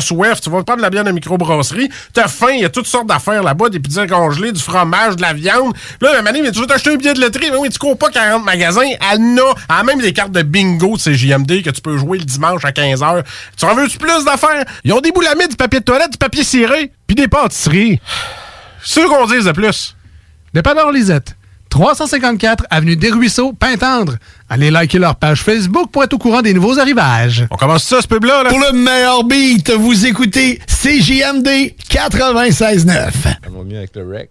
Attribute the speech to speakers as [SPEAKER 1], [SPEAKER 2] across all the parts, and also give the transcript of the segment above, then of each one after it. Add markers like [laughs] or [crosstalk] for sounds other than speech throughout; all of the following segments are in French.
[SPEAKER 1] Soif, tu vas prendre de la bière de microbrasserie, t'as faim, il y a toutes sortes d'affaires là-bas, des pizzas congelées, du fromage, de la viande. Là, manée, mais tu veux t'acheter un billet de loterie, mais oui, tu cours pas 40 magasins, elle en a, elle a même des cartes de bingo de CJMD que tu peux jouer le dimanche à 15h. Tu en veux-tu plus d'affaires? Ils ont des boulamides, du papier de toilette, du papier ciré, puis des pâtisseries. C'est ce qu'on dise de plus.
[SPEAKER 2] Dépanneur Lisette. 354 Avenue des Ruisseaux, Pintendre. Allez liker leur page Facebook pour être au courant des nouveaux arrivages.
[SPEAKER 1] On commence ça, ce pub-là? Là?
[SPEAKER 3] Pour le meilleur beat, vous écoutez CJMD 96.9.
[SPEAKER 4] Ça va mieux avec le rec.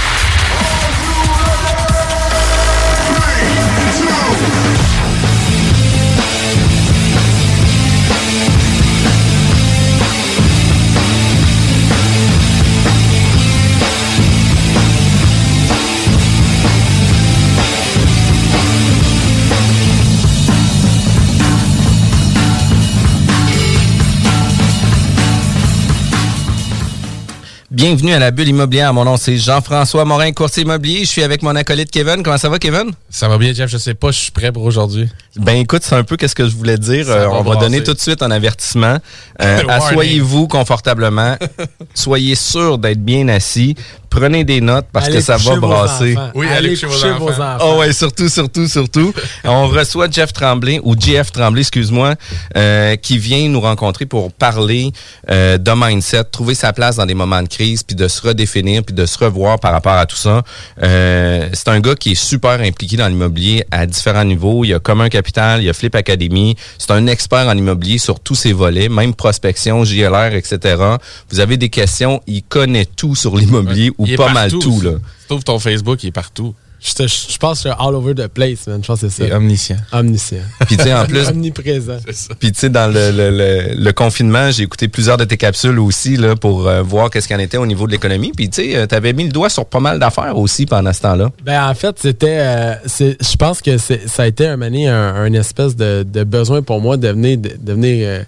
[SPEAKER 5] Bienvenue à la bulle immobilière. Mon nom, c'est Jean-François Morin, courtier immobilier. Je suis avec mon acolyte Kevin. Comment ça va, Kevin?
[SPEAKER 4] Ça va bien, Jeff. Je sais pas, je suis prêt pour aujourd'hui.
[SPEAKER 5] Ben écoute, c'est un peu qu'est-ce que je voulais dire. Euh,
[SPEAKER 4] va
[SPEAKER 5] on va
[SPEAKER 4] brasser.
[SPEAKER 5] donner tout de suite un avertissement. [laughs] Euh,
[SPEAKER 4] Warning.
[SPEAKER 5] Asseyez-vous confortablement. [laughs] Soyez sûr d'être bien assis. Prenez des notes parce
[SPEAKER 6] Allez
[SPEAKER 5] que ça va brasser.
[SPEAKER 6] enfants.
[SPEAKER 4] Oui,
[SPEAKER 6] allez
[SPEAKER 4] allez coucher
[SPEAKER 6] coucher
[SPEAKER 4] vos
[SPEAKER 6] vos
[SPEAKER 4] enfants.
[SPEAKER 6] enfants.
[SPEAKER 5] Oh ouais, surtout, surtout, surtout. [laughs] On reçoit Jeff Tremblay, ou JF Tremblay, excuse-moi, euh, qui vient nous rencontrer pour parler euh, de mindset, trouver sa place dans des moments de crise, puis de se redéfinir, puis de se revoir par rapport à tout ça. Euh, c'est un gars qui est super impliqué dans l'immobilier à différents niveaux. Il y a Commun Capital, il y a Flip Academy. C'est un expert en immobilier sur tous ses volets, même prospection, JLR, etc. Vous avez des questions, il connaît tout sur l'immobilier, ou pas mal tout. là.
[SPEAKER 4] Tu trouves ton Facebook, il est partout.
[SPEAKER 6] Je, te- je pense que je suis all over the place, man. Je pense que c'est ça.
[SPEAKER 4] omniscient.
[SPEAKER 6] Omniscient.
[SPEAKER 5] Puis tu sais, en plus, [laughs]
[SPEAKER 6] Omniprésent.
[SPEAKER 5] Puis tu sais, dans le, le, le, le confinement, j'ai écouté plusieurs de tes capsules aussi là, pour euh, voir qu'est-ce qu'il en était au niveau de l'économie. Puis tu sais, tu avais mis le doigt sur pas mal d'affaires aussi pendant ce temps-là.
[SPEAKER 6] Ben, en fait, c'était. euh, je pense que ça a été un, mané, un, un espèce de, de besoin pour moi de venir, de, de venir euh,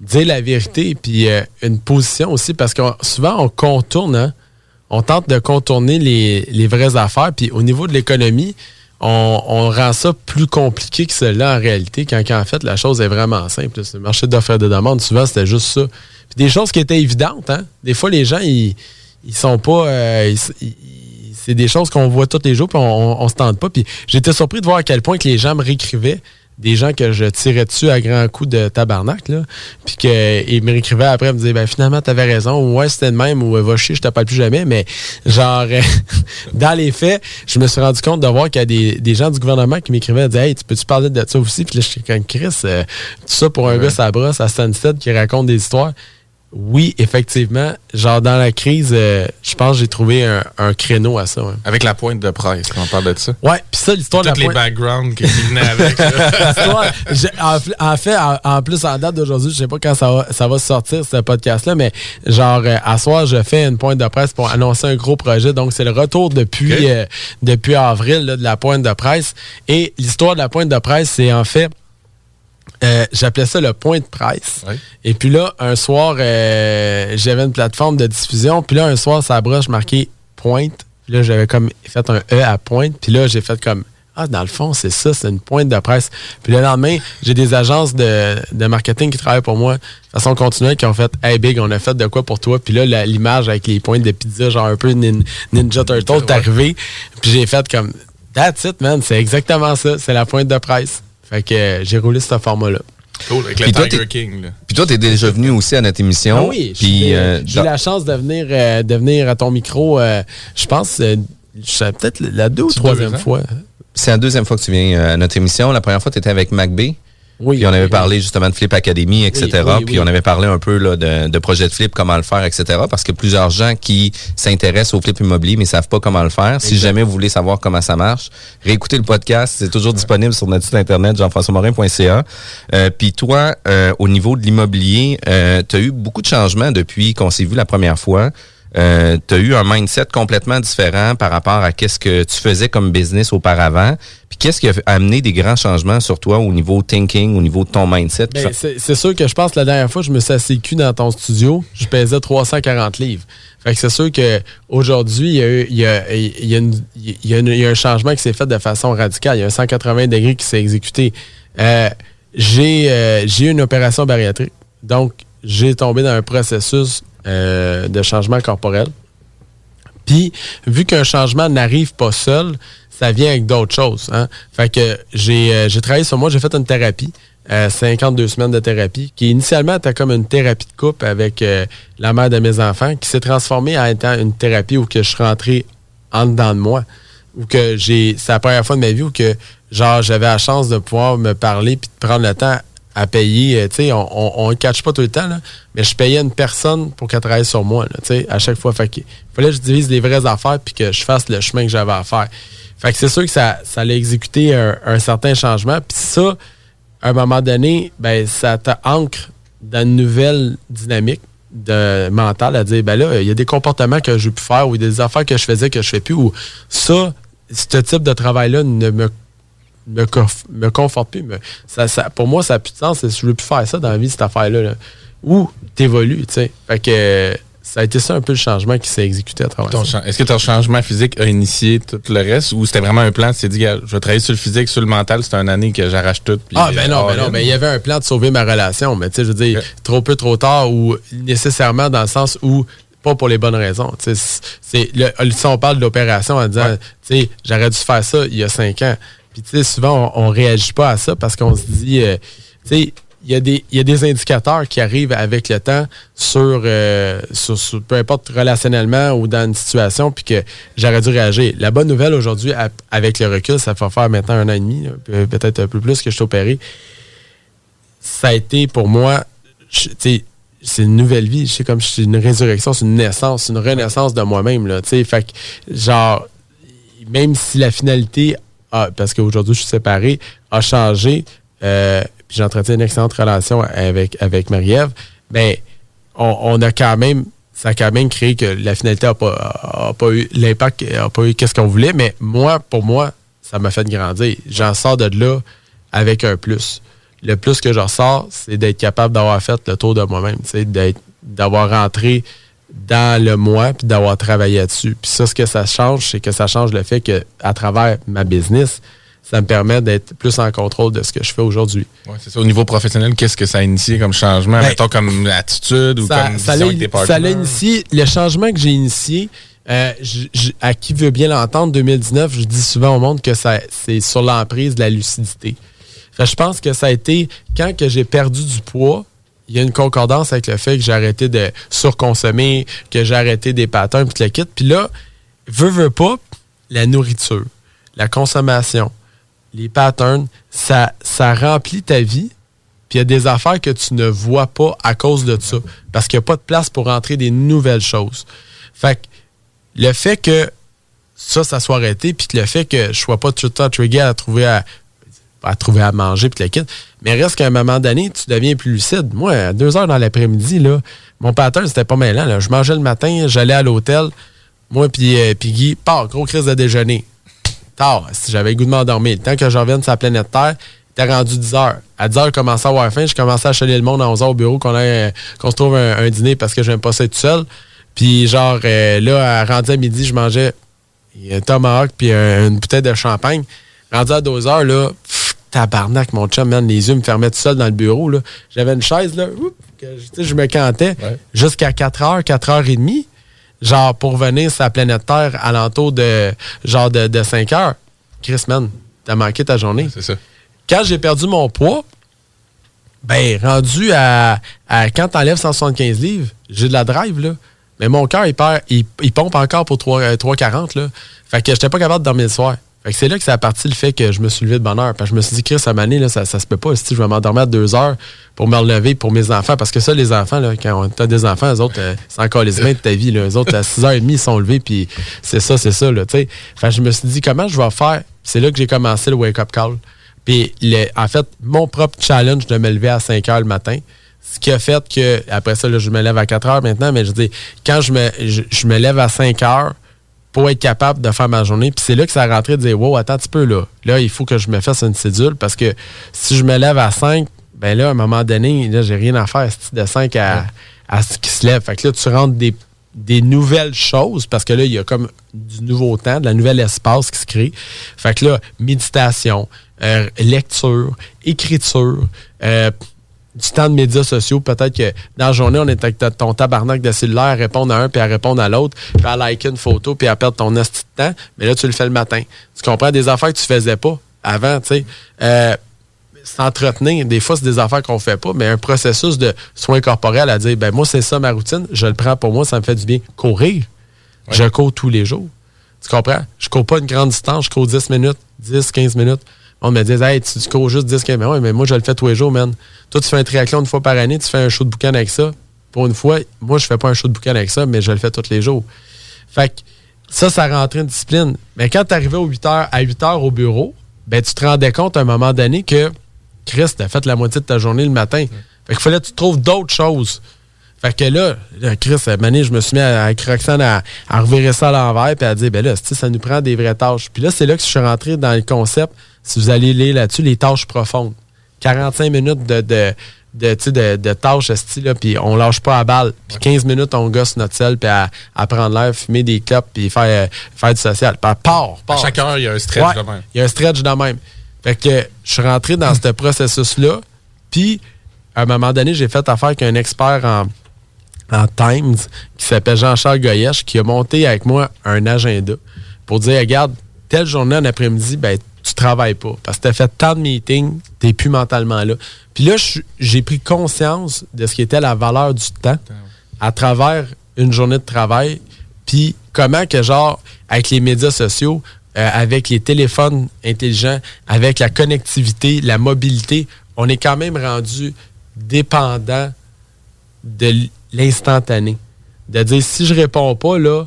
[SPEAKER 6] dire la vérité, puis euh, une position aussi, parce que souvent, on contourne, hein. On tente de contourner les, les vraies affaires, puis au niveau de l'économie, on, rend ça plus compliqué que cela en réalité, quand, en fait, la chose est vraiment simple. Le marché d'offres et de demande, souvent, c'était juste ça. Puis des choses qui étaient évidentes, hein. Des fois, les gens, ils, ils sont pas. euh, c'est des choses qu'on voit tous les jours, puis on, on se tente pas. Puis j'étais surpris de voir à quel point que les gens me réécrivaient. Des gens que je tirais dessus à grands coups de tabarnak, là. Puis qu'ils me réécrivaient après, ils me disaient, ben finalement, t'avais raison, ou ouais, c'était de même, ou va chier, je te parle plus jamais. Mais genre, euh, [laughs] dans les faits, je me suis rendu compte de voir qu'il y a des, des gens du gouvernement qui m'écrivaient, disaient, hey, tu peux-tu parler de ça aussi? Puis là, je suis comme Chris, euh, tout ça pour un gars, ça brosse à Stansted qui raconte des histoires oui, effectivement. Genre, dans la crise, euh, je pense que j'ai trouvé un, un créneau à ça. ouais.
[SPEAKER 4] Avec la pointe de presse, on parle de ça.
[SPEAKER 6] Ouais, puis ça, l'histoire de la
[SPEAKER 4] Tous les
[SPEAKER 6] pointe-
[SPEAKER 4] backgrounds qui venaient avec. [laughs]
[SPEAKER 6] en, en fait, en, en plus, en date d'aujourd'hui, je sais pas quand ça va, ça va sortir, ce podcast-là, mais genre, euh, à soir, je fais une pointe de presse pour annoncer un gros projet. Donc, c'est le retour depuis, euh, depuis avril là, de la pointe de presse. Et l'histoire de la pointe de presse, c'est en fait, euh, j'appelais ça le point de presse. Et puis là, un soir, euh, j'avais une plateforme de diffusion. Puis là, un soir, ça broche marqué pointe. Puis là, j'avais comme fait un E à pointe. Puis là, j'ai fait comme Ah, dans le fond, c'est ça, c'est une pointe de presse. Puis le lendemain, j'ai des agences de, de marketing qui travaillent pour moi de façon continuelle qui ont fait Hey Big, on a fait de quoi pour toi? Puis là, l'image avec les pointes de pizza, genre un peu nin- Ninja Turtle, est arrivé. Puis j'ai fait comme That's it, man. C'est exactement ça. C'est la pointe de presse. Fait que euh, j'ai roulé ce format-là.
[SPEAKER 4] Cool, avec le
[SPEAKER 5] Puis toi,
[SPEAKER 4] Tiger King. Là.
[SPEAKER 5] Puis toi, t'es déjà venu aussi à notre émission.
[SPEAKER 6] Ah oui,
[SPEAKER 5] Puis,
[SPEAKER 6] j'ai
[SPEAKER 5] euh,
[SPEAKER 6] j'ai eu la chance de venir, euh, de venir à ton micro, euh, je pense, euh, c'est peut-être la deux ou troisième fois.
[SPEAKER 5] c'est la deuxième fois que tu viens à notre émission. La première fois, tu étais avec MacB.
[SPEAKER 6] Oui.
[SPEAKER 5] Puis on avait parlé justement de Flip Academy, etc.
[SPEAKER 6] Oui, oui,
[SPEAKER 5] puis on avait parlé un peu là, de, de projet de Flip, comment le faire, etc. Parce que plusieurs gens qui s'intéressent au Flip immobilier mais savent pas comment le faire. Si jamais vous voulez savoir comment ça marche, réécoutez le podcast. C'est toujours disponible sur notre site internet jean-françois-morin.ca. Euh, puis toi, euh, au niveau de l'immobilier, tu as eu beaucoup de changements depuis qu'on s'est vu la première fois. Euh, tu as eu un mindset complètement différent par rapport à qu'est-ce que tu faisais comme business auparavant. Puis qu'est-ce qui a amené des grands changements sur toi au niveau thinking, au niveau de ton mindset?
[SPEAKER 6] Ben, c'est sûr que je pense que la dernière fois, je me suis assis cul dans ton studio, je pesais 340 livres. Fait que c'est sûr qu'aujourd'hui, il y a un changement qui s'est fait de façon radicale. Il y a un 180 degrés qui s'est exécuté. Euh, j'ai euh, j'ai eu une opération bariatrique. Donc, j'ai tombé dans un processus euh, de changement corporel. Puis, vu qu'un changement n'arrive pas seul, ça vient avec d'autres choses. Hein? Fait que j'ai euh, travaillé sur moi, j'ai fait une thérapie, euh, 52 semaines de thérapie, qui initialement était comme une thérapie de couple avec euh, la mère de mes enfants, qui s'est transformée en étant une thérapie où que je suis rentré en dedans de moi. Où que j'ai. C'est la première fois de ma vie où que genre j'avais la chance de pouvoir me parler puis de prendre le temps à payer. euh, Tu sais, on ne catch pas tout le temps, là, mais je payais une personne pour qu'elle travaille sur moi, tu sais, à chaque fois. Fait fallait que je divise les vraies affaires puis que je fasse le chemin que j'avais à faire. Fait que c'est sûr que ça, ça allait exécuter un, certain changement. Puis ça, à un moment donné, ben, ça t'ancre dans une nouvelle dynamique de mentale à dire ben là, il y a des comportements que je peux faire ou des affaires que je faisais que je fais plus ou ça, ce type de travail-là ne me me, conf- me conforte plus. me- ça, ça- pour moi, ça n'a plus de sens. Je ne veux plus faire ça dans la vie, cette affaire-là. là. Ou t'évolues, tu sais. Fait que ça a été ça un peu le changement qui s'est exécuté à travers
[SPEAKER 4] Est-ce que ton changement physique a initié tout le reste ou c'était vraiment un plan? Tu t'es dit, je vais travailler sur le physique, sur le mental, c'est une année que j'arrache tout. puis,
[SPEAKER 6] Ah, ben non, ben
[SPEAKER 4] euh,
[SPEAKER 6] non, mais il y avait un plan de sauver ma relation, mais tu sais, je veux dire, trop peu, trop tard, ou nécessairement dans le sens où, pas pour les bonnes raisons. C'est, si on parle de l'opération en disant, tu sais, j'aurais dû faire ça il y a cinq ans. Puis, tu sais, souvent, on, on réagit pas à ça parce qu'on se dit, euh, tu sais, il y, a des, indicateurs qui arrivent avec le temps sur, euh, sur, sur- peu importe relationnellement ou dans une situation, puis que j'aurais dû réagir. La bonne nouvelle aujourd'hui, avec le recul, ça fait faire maintenant un an et demi, peut-être un peu plus que je suis opéré. Ça a été pour moi, tu sais, c'est une nouvelle vie. C'est comme c'est une résurrection, c'est une naissance, une renaissance de moi-même. Tu sais. fait que, genre, même si la finalité, a- parce qu'aujourd'hui je suis séparé, a changé, euh, puis j'entretiens une excellente relation avec, avec Marie-Ève, ben, on, a quand même, ça a quand même créé que la finalité n'a pas, a pas eu l'impact, n'a pas eu qu'est-ce qu'on voulait, mais moi, pour moi, ça m'a fait grandir. J'en sors de là avec un plus. Le plus que je ressors, c'est d'être capable d'avoir fait le tour de moi-même, d'avoir rentré dans le moi puis d'avoir travaillé là-dessus. Puis ça, ce que ça change, c'est que ça change le fait que à travers ma business, ça me permet d'être plus en contrôle de ce que je fais aujourd'hui.
[SPEAKER 4] Ouais, c'est ça. Au niveau professionnel, qu'est-ce que ça a initié comme changement?
[SPEAKER 6] Ben,
[SPEAKER 4] Mettons comme attitude ou
[SPEAKER 6] ça,
[SPEAKER 4] comme
[SPEAKER 6] ça
[SPEAKER 4] vision
[SPEAKER 6] l'a-
[SPEAKER 4] avec tes
[SPEAKER 6] ça l'a initié, le changement que j'ai initié, euh, à qui veut bien l'entendre, 2019, je dis souvent au monde que ça, c'est sur l'emprise de la lucidité. Fait je pense que ça a été, quand que j'ai perdu du poids, il y a une concordance avec le fait que j'ai arrêté de surconsommer, que j'ai arrêté des patterns, puis le kit. Puis là, veux, veux pas, la nourriture, la consommation, les patterns, ça, ça remplit ta vie, puis il y a des affaires que tu ne vois pas à cause de ça, parce qu'il n'y a pas de place pour entrer des nouvelles choses. Fait que le fait que ça, ça soit arrêté, puis le fait que je sois pas tout le temps trigger à trouver à, à trouver à manger, puis le kit, mais reste qu'à un moment donné, tu deviens plus lucide. Moi, à deux heures dans l'après-midi, là, mon pattern, c'était pas mêlant. là. Je mangeais le matin, j'allais à l'hôtel, moi puis euh, Guy, part, gros crise de déjeuner. Tard, si j'avais le goût de m'endormir. Le temps que je revienne sur la planète Terre, t'es rendu 10 heures. À 10 heures, je commençais à avoir faim. Je commençais à chaler le monde à 11 heures au bureau qu'on euh, qu'on se trouve un, dîner parce que j'aime pas ça tout seul. Puis genre, euh, là, à- rendu à midi, je mangeais un tomahawk puis un- une bouteille de champagne. Rendu à 2 heures, là, tabarnak, mon chum, man, les yeux me fermaient tout seul dans le bureau. là. J'avais une chaise, là, oup, que, tu sais, je me cantais jusqu'à 4 heures, 4 heures et demie. Genre, pour venir sur la planète Terre alentour de, genre, de, de 5 heures. Chris, man, t'as manqué ta journée.
[SPEAKER 4] C'est ça.
[SPEAKER 6] Quand j'ai perdu mon poids, ben, rendu à, à quand t'enlèves 175 livres, j'ai de la drive, là. Mais mon cœur, il, perd- il, il pompe encore pour 3, euh, 3,40, là. Fait que j'étais pas capable de dormir le soir. C'est là que ça a parti le fait que je me suis levé de bonne heure. Parce que je me suis dit, Chris, à Mané, là, ça, ça se peut pas. Si je vais m'endormir à deux heures pour me relever pour mes enfants. Parce que ça, les enfants, là, quand t'as des enfants, eux autres, c'est encore les mains de ta vie, là. Eux autres, à 6h30, ils sont levés, puis c'est ça, c'est ça, là. Fait que je me suis dit, comment je vais faire? C'est là que j'ai commencé le wake-up call. Puis, le- en fait, mon propre challenge de me lever à 5 heures le matin, ce qui a fait que, après ça, là, je me lève à 4 heures maintenant, mais je dis, quand je me, je, je me lève à 5 heures pour être capable de faire ma journée, puis c'est là que ça a rentré de dire, wow, attends un petit peu, là. Là, il faut que je me fasse une cédule parce que si je me lève à 5, ben là, à un moment donné, là, j'ai rien à faire c'est de 5 à, à ce qui se lève. Fait que là, tu rentres des, des nouvelles choses parce que là, il y a comme du nouveau temps, de la nouvelle espace qui se crée. Fait que là, méditation, euh, lecture, écriture, euh, du temps de médias sociaux. Peut-être que dans la journée, on est avec ton tabarnak de cellulaire à répondre à un, puis à répondre à l'autre, puis à liker une photo, puis à perdre ton esti de temps. Mais là, tu le fais le matin. Tu comprends? Des affaires que tu faisais pas avant, tu sais. Euh, s'entretenir, des fois, c'est des affaires qu'on fait pas, mais un processus de soins corporels à dire, ben moi, c'est ça ma routine, je le prends pour moi, ça me fait du bien. Courir, je cours tous les jours. Tu comprends? Je cours pas une grande distance, je cours 10 minutes, 10, 15 minutes. On me dit, hey, tu, tu cours juste 10, 15 minutes. Ouais, mais moi, je le fais tous les jours, man. Toi, tu fais un triathlon une fois par année, tu fais un show de boucan avec ça. Pour une fois, moi, je fais pas un show de boucan avec ça, mais je le fais tous les jours. Fait que ça, ça rentrait une discipline. Mais quand tu arrivais aux 8 heures, à 8 heures au bureau, ben, tu te rendais compte à un moment donné que Chris, t'as fait la moitié de ta journée le matin. Fait qu'il fallait que tu trouves d'autres choses. Fait que là, là, Chris, à donné, je me suis mis à- avec Roxane à, à revirer ça à l'envers puis à dire, ben là, ça nous prend des vraies tâches. Puis là, c'est là que je suis rentré dans le concept, si vous allez lire là-dessus, les tâches profondes. 45 minutes de, de, de, de, de tâches, esti, là, puis on lâche pas à balle. Puis 15 minutes, on gosse notre sel, puis à, à prendre l'air, fumer des clopes, puis faire, euh, faire du social. Puis à part,
[SPEAKER 4] À
[SPEAKER 6] part.
[SPEAKER 4] chaque heure, il y a un stretch
[SPEAKER 6] Ouais,
[SPEAKER 4] de même.
[SPEAKER 6] Il y a un stretch de même. Fait que je suis rentré dans ce processus-là. Puis, à un moment donné, j'ai fait affaire avec un expert en, en Times qui s'appelle Jean-Charles Goyesh qui a monté avec moi un agenda pour dire regarde, telle journée en après-midi, ben, pas. Parce que tu as fait tant de meetings, tu n'es plus mentalement là. Puis là, j'ai pris conscience de ce qui était la valeur du temps à travers une journée de travail. Puis comment que, genre, avec les médias sociaux, euh, avec les téléphones intelligents, avec la connectivité, la mobilité, on est quand même rendu dépendant de l'instantané. De dire, si je réponds pas, là,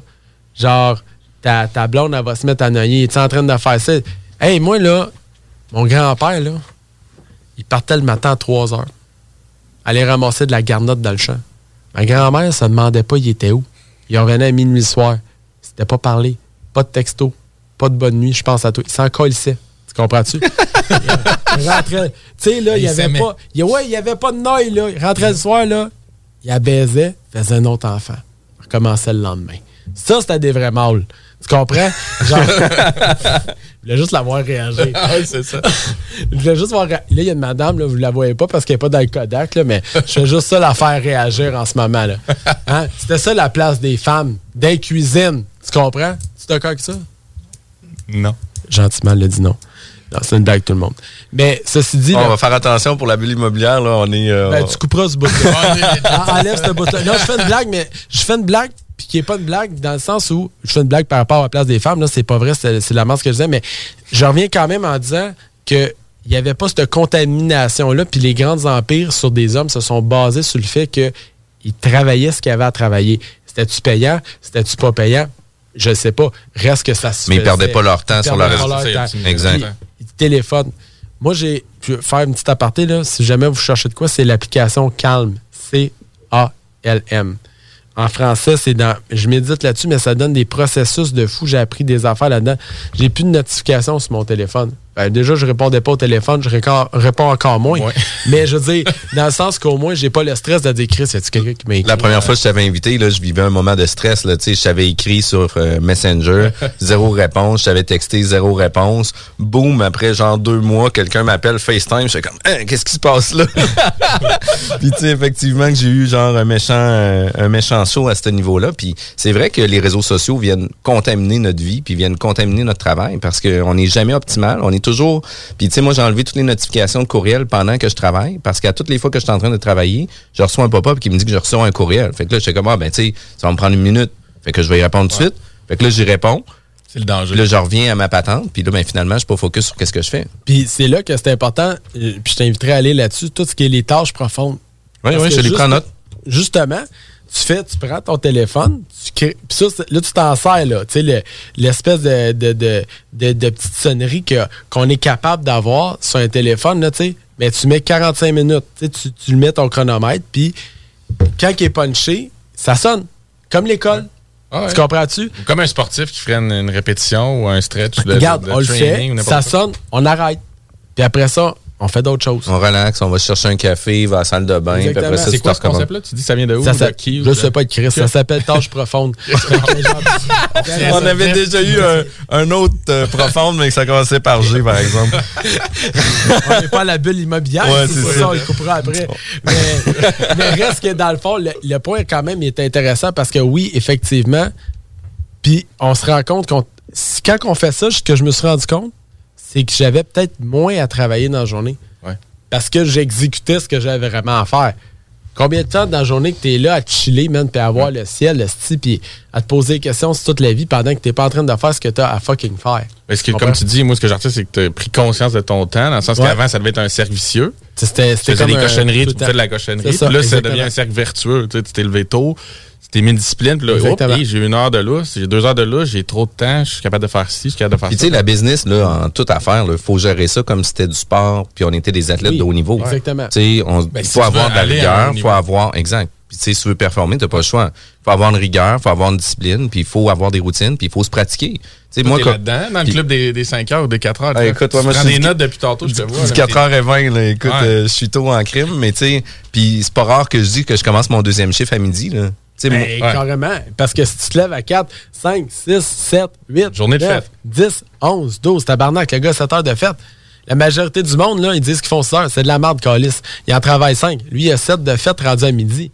[SPEAKER 6] genre, ta, blonde, elle va se mettre à noyer. Es-tu en train de faire ça? Hey, moi, là, mon grand-père, là, il partait le matin à 3 heures. Aller ramasser de la garnotte dans le champ. Ma grand-mère se demandait pas il était où. Il revenait à minuit le soir. C'était pas parlé. Pas de texto. Pas de bonne nuit, je pense à toi. Il s'en colissait. Tu comprends-tu? [laughs] il rentrait. Tu sais, là, il y
[SPEAKER 4] Il
[SPEAKER 6] avait pas. il- ouais, il y avait pas de noise, là. Il rentrait le soir, là. Il abaisait, faisait un autre enfant. Il recommençait le lendemain. Ça, c'était des vrais mâles. Tu comprends? Genre. [laughs] je voulais juste la voir réagir. [laughs]
[SPEAKER 4] Ouais, c'est ça. [laughs]
[SPEAKER 6] Je voulais juste voir. Là, il y a une madame, là, vous la voyez pas parce qu'elle n'est pas dans le Kodak, là, mais je fais juste ça la faire réagir en ce moment. là. [laughs] Hein? C'était ça la place des femmes, des cuisines. Tu comprends? Tu es d'accord avec ça?
[SPEAKER 4] Non.
[SPEAKER 6] Gentiment, elle a dit non. Non, c'est une blague, tout le monde. Mais ceci dit.
[SPEAKER 5] on
[SPEAKER 6] là,
[SPEAKER 5] va faire attention pour la bulle immobilière. Là, on est. euh,
[SPEAKER 6] ben, tu couperas ce bout-là. En- Enlève ce bout-là. Non, je fais une blague, mais je fais une blague, puis qui n'est pas une blague dans le sens où je fais une blague par rapport à la place des femmes. Là, c'est pas vrai, c'est c'est la masse que je disais, mais je reviens quand même en disant que il n'y avait pas cette contamination-là. Puis les grands empires sur des hommes se sont basés sur le fait qu'ils travaillaient ce qu'ils avaient à travailler. C'était-tu payant? C'était-tu pas payant? Je ne sais pas. Reste que ça se
[SPEAKER 5] Mais ils perdaient pas leur temps
[SPEAKER 6] Ils
[SPEAKER 5] sur
[SPEAKER 6] pas
[SPEAKER 5] réseau. exact.
[SPEAKER 6] Ils téléphonent. Moi, j'ai. Je vais faire une petite aparté, là. Si jamais vous cherchez de quoi, c'est l'application Calm. C-A-L-M. En français, c'est dans. Je médite là-dessus, mais ça donne des processus de fou. J'ai appris des affaires là-dedans. J'ai plus de notifications sur mon téléphone. Ben, déjà, je répondais pas au téléphone, je réponds encore moins. [laughs] Mais je veux dire, dans le sens qu'au moins, j'ai pas le stress de dire Chris, y a-tu quelqu'un qui m'a écrit?
[SPEAKER 5] La première fois que je t'avais invité, là, je vivais un moment de stress. Là, je t'avais écrit sur euh, Messenger, [laughs] zéro réponse. Je t'avais texté, zéro réponse. Boum, après genre deux mois, quelqu'un m'appelle FaceTime. Je suis comme, Hein, qu'est-ce qui se passe là? [laughs] puis tu sais, effectivement, que j'ai eu genre un méchant, euh, un méchant saut à ce niveau-là. Puis c'est vrai que les réseaux sociaux viennent contaminer notre vie, puis viennent contaminer notre travail parce qu'on n'est jamais optimal. On est toujours. Puis tu sais, moi, j'ai enlevé toutes les notifications de courriel pendant que je travaille parce qu'à toutes les fois que je suis en train de travailler, je reçois un pop-up qui me dit que je reçois un courriel. Fait que là, je suis comme, ah, ben tu sais, ça va me prendre une minute. Fait que je vais y répondre tout de suite. Fait que là, j'y réponds.
[SPEAKER 4] C'est le danger.
[SPEAKER 5] Puis là, je reviens à ma patente. Puis là, ben finalement, je suis pas focus sur qu'est-ce que je fais.
[SPEAKER 6] Puis c'est là que c'est important, euh, puis je t'inviterai à aller là-dessus, tout ce qui est les tâches profondes.
[SPEAKER 5] Oui, oui, je les prends en note.
[SPEAKER 6] Justement, tu fais, tu prends ton téléphone, tu crées, puis ça, là, tu t'en sers, là, tu sais, le- l'espèce de, de, de, de, de petite sonnerie qu'on est capable d'avoir sur un téléphone, là, tu sais, mais tu mets 45 minutes, tu, tu, le mets ton chronomètre, puis quand il est punché, ça sonne, comme l'école.
[SPEAKER 4] Ah ouais.
[SPEAKER 6] Tu comprends-tu?
[SPEAKER 4] Comme un sportif qui ferait une, une répétition ou un stretch de,
[SPEAKER 6] Regarde,
[SPEAKER 4] de
[SPEAKER 6] on le fait, ça sonne, on arrête. Puis après ça, on fait d'autres choses.
[SPEAKER 5] On relaxe, on va chercher un café, va à la salle de bain. Puis après ça,
[SPEAKER 4] C'est
[SPEAKER 5] tu
[SPEAKER 4] quoi ce concept-là? Tu dis ça vient de où?
[SPEAKER 6] Ça,
[SPEAKER 4] de
[SPEAKER 6] ça-
[SPEAKER 4] qui?
[SPEAKER 6] je sais pas de Chris, ça s'appelle tâche profonde. [laughs]
[SPEAKER 5] On avait déjà eu un, un autre euh, profonde, mais ça commençait par G, par exemple. [laughs]
[SPEAKER 6] on n'est pas à la bulle immobilière,
[SPEAKER 5] Ouais,
[SPEAKER 6] c'est ça,
[SPEAKER 5] ça.
[SPEAKER 6] on le coupera après. Mais, mais reste que dans le fond, le, le point quand même est intéressant parce que oui, effectivement, puis on se rend compte qu'on si- quand on fait ça, ce que je me suis rendu compte, c'est que j'avais peut-être moins à travailler dans la journée.
[SPEAKER 4] Ouais.
[SPEAKER 6] Parce que j'exécutais ce que j'avais vraiment à faire. Combien de temps dans la journée que tu es là à te chiller, man, puis à voir le ciel, le style, puis à te poser des questions sur toute la vie pendant que tu pas en train de faire ce que tu as à fucking faire?
[SPEAKER 4] Parce que, comme tu dis, moi, ce que j'ai retenu, c'est que tu as pris conscience de ton temps, dans le sens
[SPEAKER 6] Ouais.
[SPEAKER 4] qu'avant, ça devait être un cercle vicieux.
[SPEAKER 6] C'était
[SPEAKER 4] faisais des cochonneries, tu
[SPEAKER 6] le
[SPEAKER 4] fais de la cochonnerie.
[SPEAKER 6] Ça,
[SPEAKER 4] Puis là, ça devient un cercle vertueux. Tu t'es levé tôt, t'es mis une discipline, puis là, hey, j'ai une heure de lousse, j'ai deux heures de lousse, j'ai trop de temps, je suis capable de faire ci, je suis capable de faire
[SPEAKER 5] Puis tu sais, la business, là, en toute affaire, il faut gérer ça comme si c'était du sport, puis on était des athlètes
[SPEAKER 6] Oui,
[SPEAKER 5] de haut niveau.
[SPEAKER 6] exactement.
[SPEAKER 5] Tu sais, on-
[SPEAKER 4] Ben, si
[SPEAKER 5] faut avoir de la rigueur, faut avoir, exact. Puis tu sais, si tu veux performer, t'as pas le choix. Il faut avoir une rigueur, il faut avoir une discipline, puis il faut avoir des routines, puis il faut se pratiquer. Tu sais, moi, comme-
[SPEAKER 4] là-dedans, dans le club des, des 5 heures ou des 4 heures.
[SPEAKER 5] Ah, écoute,
[SPEAKER 4] tu
[SPEAKER 5] ouais, moi,
[SPEAKER 4] prends
[SPEAKER 5] je suis
[SPEAKER 4] des notes depuis tantôt, je te vois.
[SPEAKER 5] du
[SPEAKER 4] là,
[SPEAKER 5] 4h20, là, écoute,
[SPEAKER 4] Ouais.
[SPEAKER 5] euh, je suis tôt en crime, mais tu sais, puis c'est pas rare que je dis que je commence mon deuxième chiffre à midi, là. Sais,
[SPEAKER 6] Ben,
[SPEAKER 5] moi-
[SPEAKER 6] Carrément. Parce que si tu te lèves à 4, 5, 6, 7, 8,
[SPEAKER 4] Journée de
[SPEAKER 6] 9,
[SPEAKER 4] fête.
[SPEAKER 6] 10, 11, 12, tabarnak, le gars, 7 heures de fête. La majorité du monde, là, ils disent qu'ils font 6 heures. C'est de la merde, calice. Il en travaille 5. Lui, il a 7 de fête rendu à midi.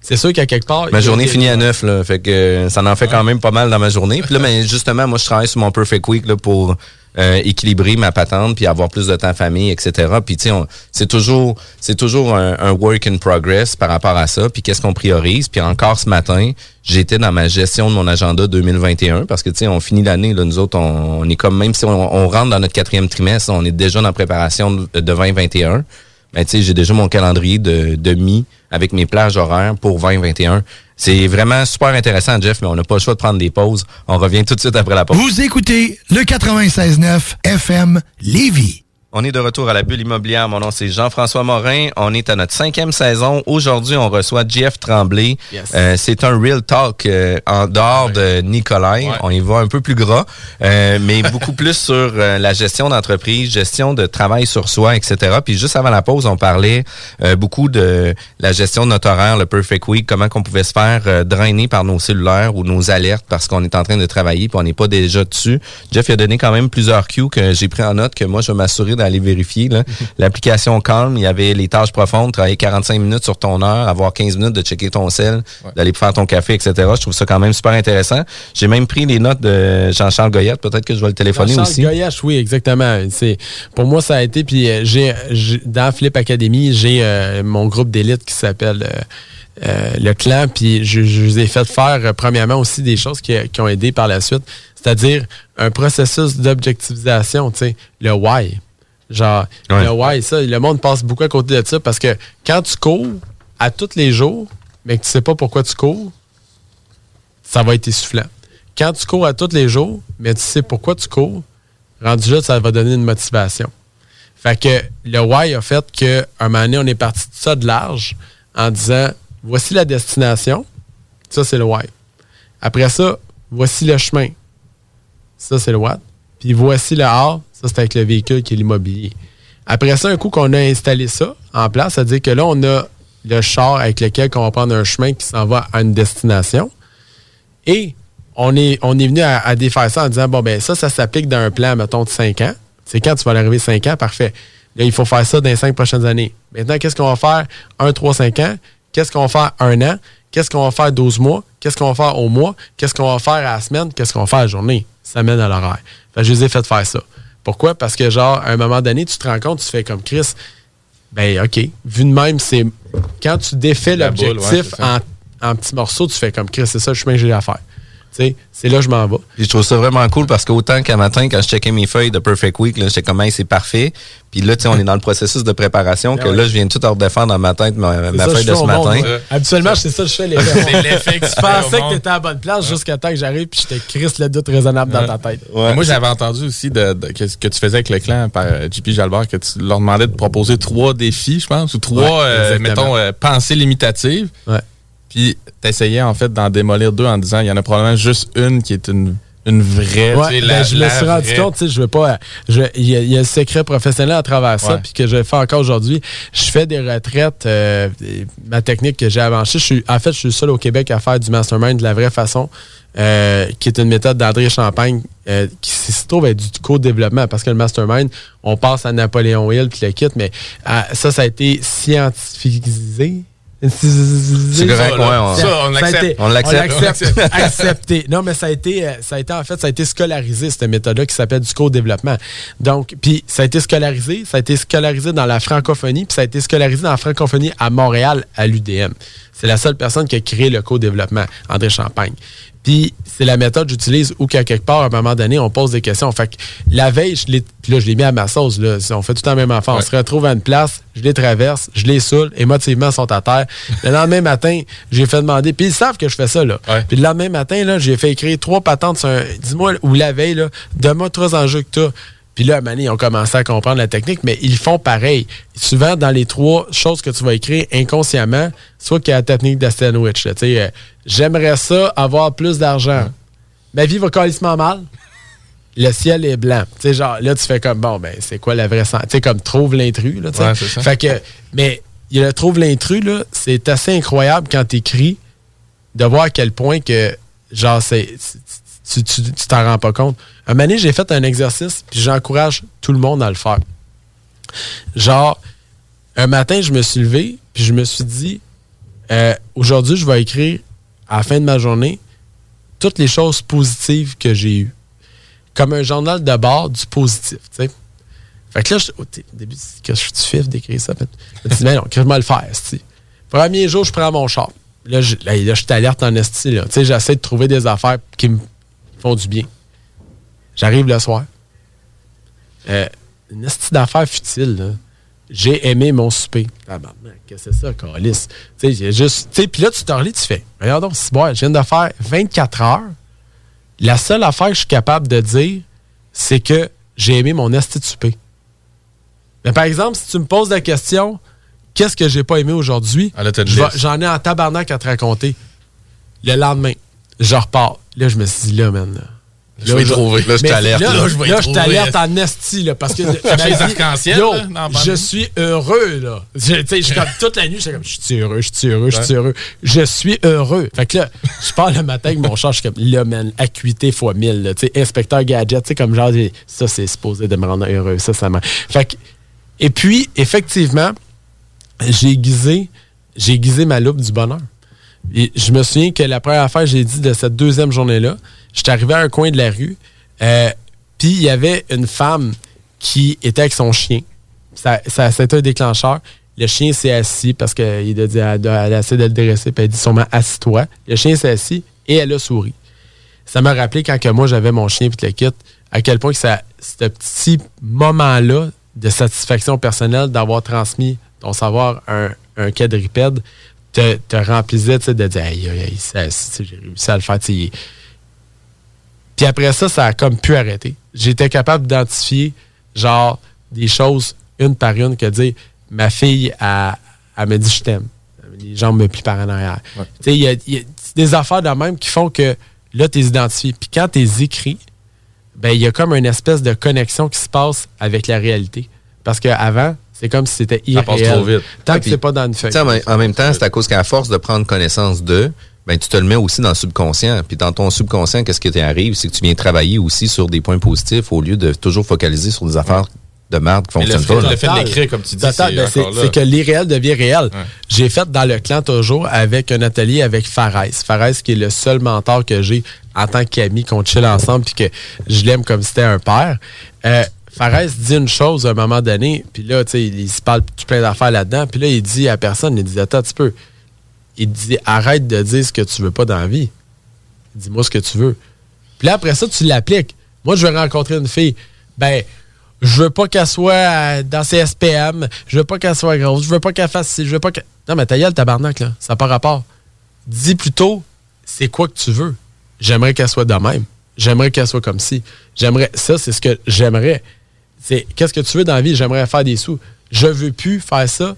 [SPEAKER 6] C'est sûr qu'à quelque part.
[SPEAKER 5] Ma journée finit à 9, là. Fait que euh, ça en fait quand même pas mal dans ma journée. Puis là, ben, justement, moi, je travaille sur mon Perfect Week là, pour euh, équilibrer ma patente puis avoir plus de temps famille, etc. Puis, tu sais, c'est toujours, c'est toujours un, work in progress par rapport à ça. Puis, qu'est-ce qu'on priorise? Puis, encore ce matin, j'étais dans ma gestion de mon agenda 2021 parce que, tu sais, on finit l'année, là, nous autres, on, on est comme, même si on, on rentre dans notre quatrième trimestre, on est déjà dans la préparation de 2021. Ben, tu sais, j'ai déjà mon calendrier de, de mi avec mes plages horaires pour 2021. C'est vraiment super intéressant, Jeff, mais on n'a pas le choix de prendre des pauses. On revient tout de suite après la pause.
[SPEAKER 3] Vous écoutez le 96.9 FM Lévis.
[SPEAKER 5] On est de retour à la bulle immobilière. Mon nom, c'est Jean-François Morin. On est à notre cinquième saison. Aujourd'hui, on reçoit Jeff Tremblay.
[SPEAKER 6] Yes.
[SPEAKER 5] Euh, c'est un real talk euh, en dehors de Nicolai. On y va un peu plus gras, euh, mais beaucoup [laughs] plus sur la gestion d'entreprise, gestion de travail sur soi, etc. Puis juste avant la pause, on parlait beaucoup de la gestion de notre horaire, le Perfect Week, comment qu'on pouvait se faire drainer par nos cellulaires ou nos alertes parce qu'on est en train de travailler puis on n'est pas déjà dessus. Jeff il a donné quand même plusieurs cues que j'ai pris en note que moi je vais m'assurer d'aller vérifier. [laughs] L'application Calm, il y avait les tâches profondes, travailler 45 minutes sur ton heure, avoir 15 minutes de checker ton sel, d'aller faire ton café, etc. Je trouve ça quand même super intéressant. J'ai même pris les notes de Jean-Charles Goyette. Peut-être que je vais le téléphoner
[SPEAKER 6] Jean-Charles
[SPEAKER 5] aussi.
[SPEAKER 6] Goyache, oui, exactement. C'est pour moi ça a été puis euh, j'ai j'ai- dans Flip Academy, j'ai euh, mon groupe d'élite qui s'appelle euh, euh, le clan puis je, je vous ai fait faire euh, premièrement aussi des choses qui, qui ont aidé par la suite, c'est-à-dire un processus d'objectivisation, tu sais, le why. Genre,
[SPEAKER 5] Ouais.
[SPEAKER 6] le why, ça, le monde passe beaucoup à côté de ça parce que quand tu cours à tous les jours, mais que tu sais pas pourquoi tu cours, ça va être essoufflant. Quand tu cours à tous les jours, mais tu sais pourquoi tu cours, rendu là, ça va donner une motivation. Fait que le why a fait qu'à un moment donné, on est parti de ça de large en disant voici la destination, ça c'est le why. Après ça, voici le chemin, ça c'est le what. Puis voici le how, ça c'est avec le véhicule qui est l'immobilier. Après ça, un coup qu'on a installé ça en place, ça veut dire que là, on a le char avec lequel on va prendre un chemin qui s'en va à une destination. Et on est, on est venu à, défaire ça en disant, bon, ben ça, ça s'applique dans un plan, mettons, de 5 ans. C'est quand tu vas l'arriver 5 ans, parfait. Là, il faut faire ça dans les 5 prochaines années. Maintenant, qu'est-ce qu'on va faire? 1, 3, 5 ans? Qu'est-ce qu'on va faire? Un an? Qu'est-ce qu'on va faire? 12 mois? Qu'est-ce qu'on va faire au mois? Qu'est-ce qu'on va faire à la semaine? Qu'est-ce qu'on va faire à la journée? Ça mène à l'horaire. Je les ai fait faire ça. Pourquoi? Parce que, genre, à un moment donné, tu te rends compte, tu fais comme Chris, ben, OK. Vu de même, c'est quand tu défais
[SPEAKER 4] ouais,
[SPEAKER 6] l'objectif en, en petits morceaux, tu fais comme Chris, c'est ça le chemin que j'ai à faire. Tu sais, c'est là que je m'en vais.
[SPEAKER 5] Puis je trouve ça vraiment cool parce qu'autant qu'un matin, quand je checkais mes feuilles de Perfect Week, là, j'étais comme, Hey, c'est parfait. Puis là, tu sais, on est dans le processus de préparation, que
[SPEAKER 6] Ah ouais.
[SPEAKER 5] là, je viens de tout redéfendre dans ma tête, ma, ma
[SPEAKER 6] C'est ça,
[SPEAKER 5] feuille
[SPEAKER 6] je
[SPEAKER 5] de ce
[SPEAKER 6] monde,
[SPEAKER 5] matin.
[SPEAKER 6] moi. Habituellement, c'est ça que je fais les [laughs]
[SPEAKER 4] C'est l'effet que tu
[SPEAKER 6] Je pensais que
[SPEAKER 4] monde.
[SPEAKER 6] tu étais à la bonne place jusqu'à temps que j'arrive puis j'étais Chris le doute raisonnable dans ta tête.
[SPEAKER 4] Moi, j'avais entendu aussi de, de- que, que tu faisais avec le clan par euh, JP Jalbert, que tu leur demandais de proposer trois défis, je pense, ou trois,
[SPEAKER 6] Ouais,
[SPEAKER 4] euh, mettons, euh, pensées limitatives. Puis, t'essayais, en fait, d'en démolir deux en disant, il y en a probablement juste une qui est une, une vraie.
[SPEAKER 6] Ouais, ben,
[SPEAKER 4] la-
[SPEAKER 6] je me suis rendu
[SPEAKER 4] vraie.
[SPEAKER 6] compte, tu sais, je veux pas. Il y, a- il y a un secret professionnel à travers ça, puis que je fais encore aujourd'hui. Je fais des retraites. euh, et ma technique que j'ai avancée, je suis, en fait, je suis le seul au Québec à faire du mastermind de la vraie façon, euh, qui est une méthode d'André Champagne, euh, qui se trouve être du co-développement, parce que le mastermind, on passe à Napoléon Hill puis le kit, mais euh, ça, ça a été scientificisé.
[SPEAKER 5] C'est correct, ouais, on-
[SPEAKER 4] Ça, on
[SPEAKER 6] a
[SPEAKER 4] l'accepte.
[SPEAKER 6] été-
[SPEAKER 5] On l'accepte.
[SPEAKER 6] on l'accepte. accepté. Non, mais ça a été, euh, ça a été en fait, ça a été scolarisé cette méthode-là qui s'appelle du co-développement. Donc, puis ça a été scolarisé, ça a été scolarisé dans la francophonie, puis ça a été scolarisé dans la francophonie à Montréal à l'UDM. C'est la seule personne qui a créé le co-développement, André Champagne. Puis c'est la méthode que j'utilise où qu'à quelque part, à un moment donné, on pose des questions. Fait que la veille, je l'ai, là, je l'ai mis à ma sauce. Là. On fait tout le temps la même affaire. On se retrouve à une place, je les traverse, je les saoule, émotivement, ils sont à terre. Le lendemain [laughs] matin, j'ai fait demander, puis ils savent que je fais ça. Là.
[SPEAKER 4] Ouais.
[SPEAKER 6] Puis le lendemain matin, là, j'ai fait écrire trois patentes sur un. Dis-moi, ou la veille, là, donne-moi trois enjeux que tu as. Puis là, à ils ont commencé à comprendre la technique, mais ils font pareil. Souvent, dans les trois choses que tu vas écrire inconsciemment, soit qu'il y a la technique sais, euh, J'aimerais ça avoir plus d'argent. Ma vie va carrément mal. Le ciel est blanc. Tu sais, genre, là, tu fais comme, bon, ben, c'est quoi la vraie sais, comme trouve l'intrus.
[SPEAKER 4] Ouais.
[SPEAKER 6] Fait que, mais, le trouve l'intrus, là, c'est assez incroyable quand tu écris de voir à quel point que, genre, c'est, tu tu- tu t'en rends pas compte. Un moment j'ai fait un exercice, puis j'encourage tout le monde à le faire. Genre, un matin, je me suis levé, puis je me suis dit, euh, aujourd'hui, je vais écrire à la fin de ma journée toutes les choses positives que j'ai eues. Comme un journal de bord du positif, tu sais. Fait que là, je- au au début, que je suis fif d'écrire ça? Je me dis, mais non, que je vais le faire, esti. Premier jour, je prends mon char. Là, je, là, là, je t'alerte en esti. Tu sais, j'essaie de trouver des affaires qui me font du bien. J'arrive le soir. Euh, une esti d'affaires futile, là. J'ai aimé mon souper. Tabarnak, qu'est-ce que c'est ça, calice? Tu sais, juste. Tu sais, puis là, tu te relis, tu fais. Regarde donc, c'est bon, je viens de faire 24 heures. La seule affaire que je suis capable de dire, c'est que j'ai aimé mon esti de souper. Mais par exemple, si tu me poses la question, qu'est-ce que j'ai pas aimé aujourd'hui?
[SPEAKER 4] Ah.
[SPEAKER 6] J'en ai en tabarnak à te raconter. Le lendemain, je repars. Là, je me suis dit, là, man. Là,
[SPEAKER 4] Je vais trouver. Là, je t'alerte,
[SPEAKER 6] Là,
[SPEAKER 4] là, je vais y
[SPEAKER 6] là, je
[SPEAKER 4] trouver.
[SPEAKER 6] t'alerte en esti, là, parce que. [laughs]
[SPEAKER 4] Les arcs-en-ciel,
[SPEAKER 6] je suis heureux, là. Je- [laughs] Tu sais, je suis comme toute la nuit, je suis comme, je suis heureux, je suis heureux, je suis heureux. Je suis heureux. Fait que là, je pars le matin avec mon char, je suis comme, là, man, acuité fois 1000, là. Tu sais, inspecteur gadget, tu sais, comme genre, ça, c'est supposé de me rendre heureux. Ça, ça m'a. Fait que, et puis, effectivement, j'ai aiguisé, j'ai aiguisé ma loupe du bonheur. Je me souviens que la première affaire j'ai dit de cette deuxième journée-là, j'étais arrivé à un coin de la rue, euh, puis il y avait une femme qui était avec son chien. Ça, ça, été un déclencheur. Le chien s'est assis parce qu'il a dit, elle, a- essayé de le dresser, puis elle a dit sûrement assis-toi. Le chien s'est assis et elle a souri. Ça m'a rappelé quand que moi j'avais mon chien puis le kit, à quel point que ça, ce petit moment-là de satisfaction personnelle d'avoir transmis ton savoir un, un quadrupède te, te remplissait de dire Aïe, aïe, aïe, ça, c'est- j'ai réussi à le faire. tu sais. Puis après ça, ça a comme pu arrêter. J'étais capable d'identifier, genre, des choses une par une que dire ma fille, elle, elle me dit je t'aime. Les jambes me plient par en arrière. Tu sais, il y a, y a des affaires de même qui font que là, tu les identifies. Puis quand tu les écris, ben, il y a comme une espèce de connexion qui se passe avec la réalité. Parce qu'avant, c'est comme si c'était
[SPEAKER 5] Ça
[SPEAKER 6] irréel.
[SPEAKER 5] passe trop vite.
[SPEAKER 6] Tant que c'est pas dans une feuille.
[SPEAKER 5] En, même- en même temps, c'est à cause qu'à force de prendre connaissance de, ben, tu te le mets aussi dans le subconscient. Puis dans ton subconscient, qu'est-ce qui t'arrive? C'est que tu viens travailler aussi sur des points positifs au lieu de toujours focaliser sur des affaires de merde qui fonctionnent pas.
[SPEAKER 4] le fait de l'écrire, comme tu dis, c'est
[SPEAKER 6] que l'irréel devient réel. J'ai fait dans le clan toujours avec un atelier avec Fares. Fares qui est le seul mentor que j'ai en tant qu'ami, qu'on chill ensemble puis que je l'aime comme si c'était un père. Euh, Fares dit une chose à un moment donné, puis là, tu sais, il se parle plein d'affaires là-dedans, puis là, il dit à personne, il dit, attends un petit peu. Il dit, arrête de dire ce que tu veux pas dans la vie. Dis-moi ce que tu veux. Puis là, après ça, tu l'appliques. Moi, je vais rencontrer une fille. Ben, je veux pas qu'elle soit euh, dans ses SPM. Je veux pas qu'elle soit grosse. Je veux pas qu'elle fasse. Je veux pas que. Non, mais ta gueule, tabarnak, là. Ça n'a pas rapport. Dis plutôt, c'est quoi que tu veux? J'aimerais qu'elle soit de même. J'aimerais qu'elle soit comme ci. J'aimerais. Ça, c'est ce que j'aimerais. C'est qu'est-ce que tu veux dans la vie? J'aimerais faire des sous. Je veux plus faire ça.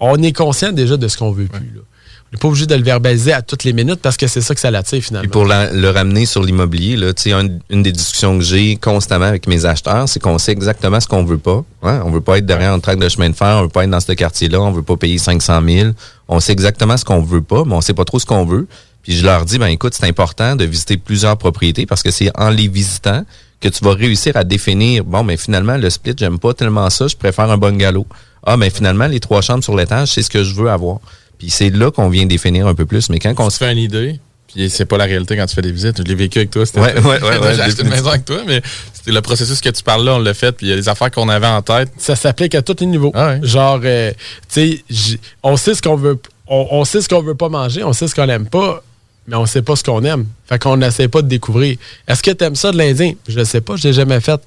[SPEAKER 6] On est conscient déjà de ce qu'on veut plus, là. On n'est pas obligé de le verbaliser à toutes les minutes parce que c'est ça que ça l'attire finalement.
[SPEAKER 5] Puis pour la- le ramener sur l'immobilier, un- une des discussions que j'ai constamment avec mes acheteurs, c'est qu'on sait exactement ce qu'on veut pas. Hein? On veut pas être derrière un tract de chemin de fer, on veut pas être dans ce quartier-là, on veut pas payer 500 000. On sait exactement ce qu'on veut pas, mais on sait pas trop ce qu'on veut. Puis je leur dis, ben écoute, c'est important de visiter plusieurs propriétés parce que c'est en les visitant que tu vas réussir à définir, bon, mais finalement, le split, j'aime pas tellement ça, je préfère un bungalow. Ah, mais finalement, les trois chambres sur l'étage, c'est ce que je veux avoir. Puis c'est là qu'on vient définir un peu plus. Mais quand on
[SPEAKER 4] On se fait une idée, puis c'est pas la réalité quand tu fais des visites. Je l'ai vécu avec toi. c'était-
[SPEAKER 5] Ouais, ouais, ouais, [laughs] ouais,
[SPEAKER 4] J'ai acheté une maison avec toi, mais c'était le processus que tu parles là, on l'a fait, puis il y a des affaires qu'on avait en tête.
[SPEAKER 6] ça s'applique à tous les niveaux. Genre, euh, tu sais, on sait ce qu'on veut, on, on sait ce qu'on veut pas manger, on sait ce qu'on aime pas, mais on sait pas ce qu'on aime. Fait qu'on n'essaie pas de découvrir. Est-ce que tu aimes ça de l'Indien? Je ne sais pas, je l'ai jamais fait.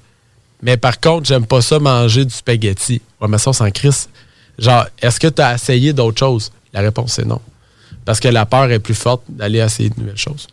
[SPEAKER 6] Mais par contre, j'aime pas ça manger du spaghetti. Ouais, mais ça, on s'en crisse. Genre, est-ce que tu as essayé d'autres choses? La réponse est non. Parce que la peur est plus forte d'aller essayer de nouvelles choses.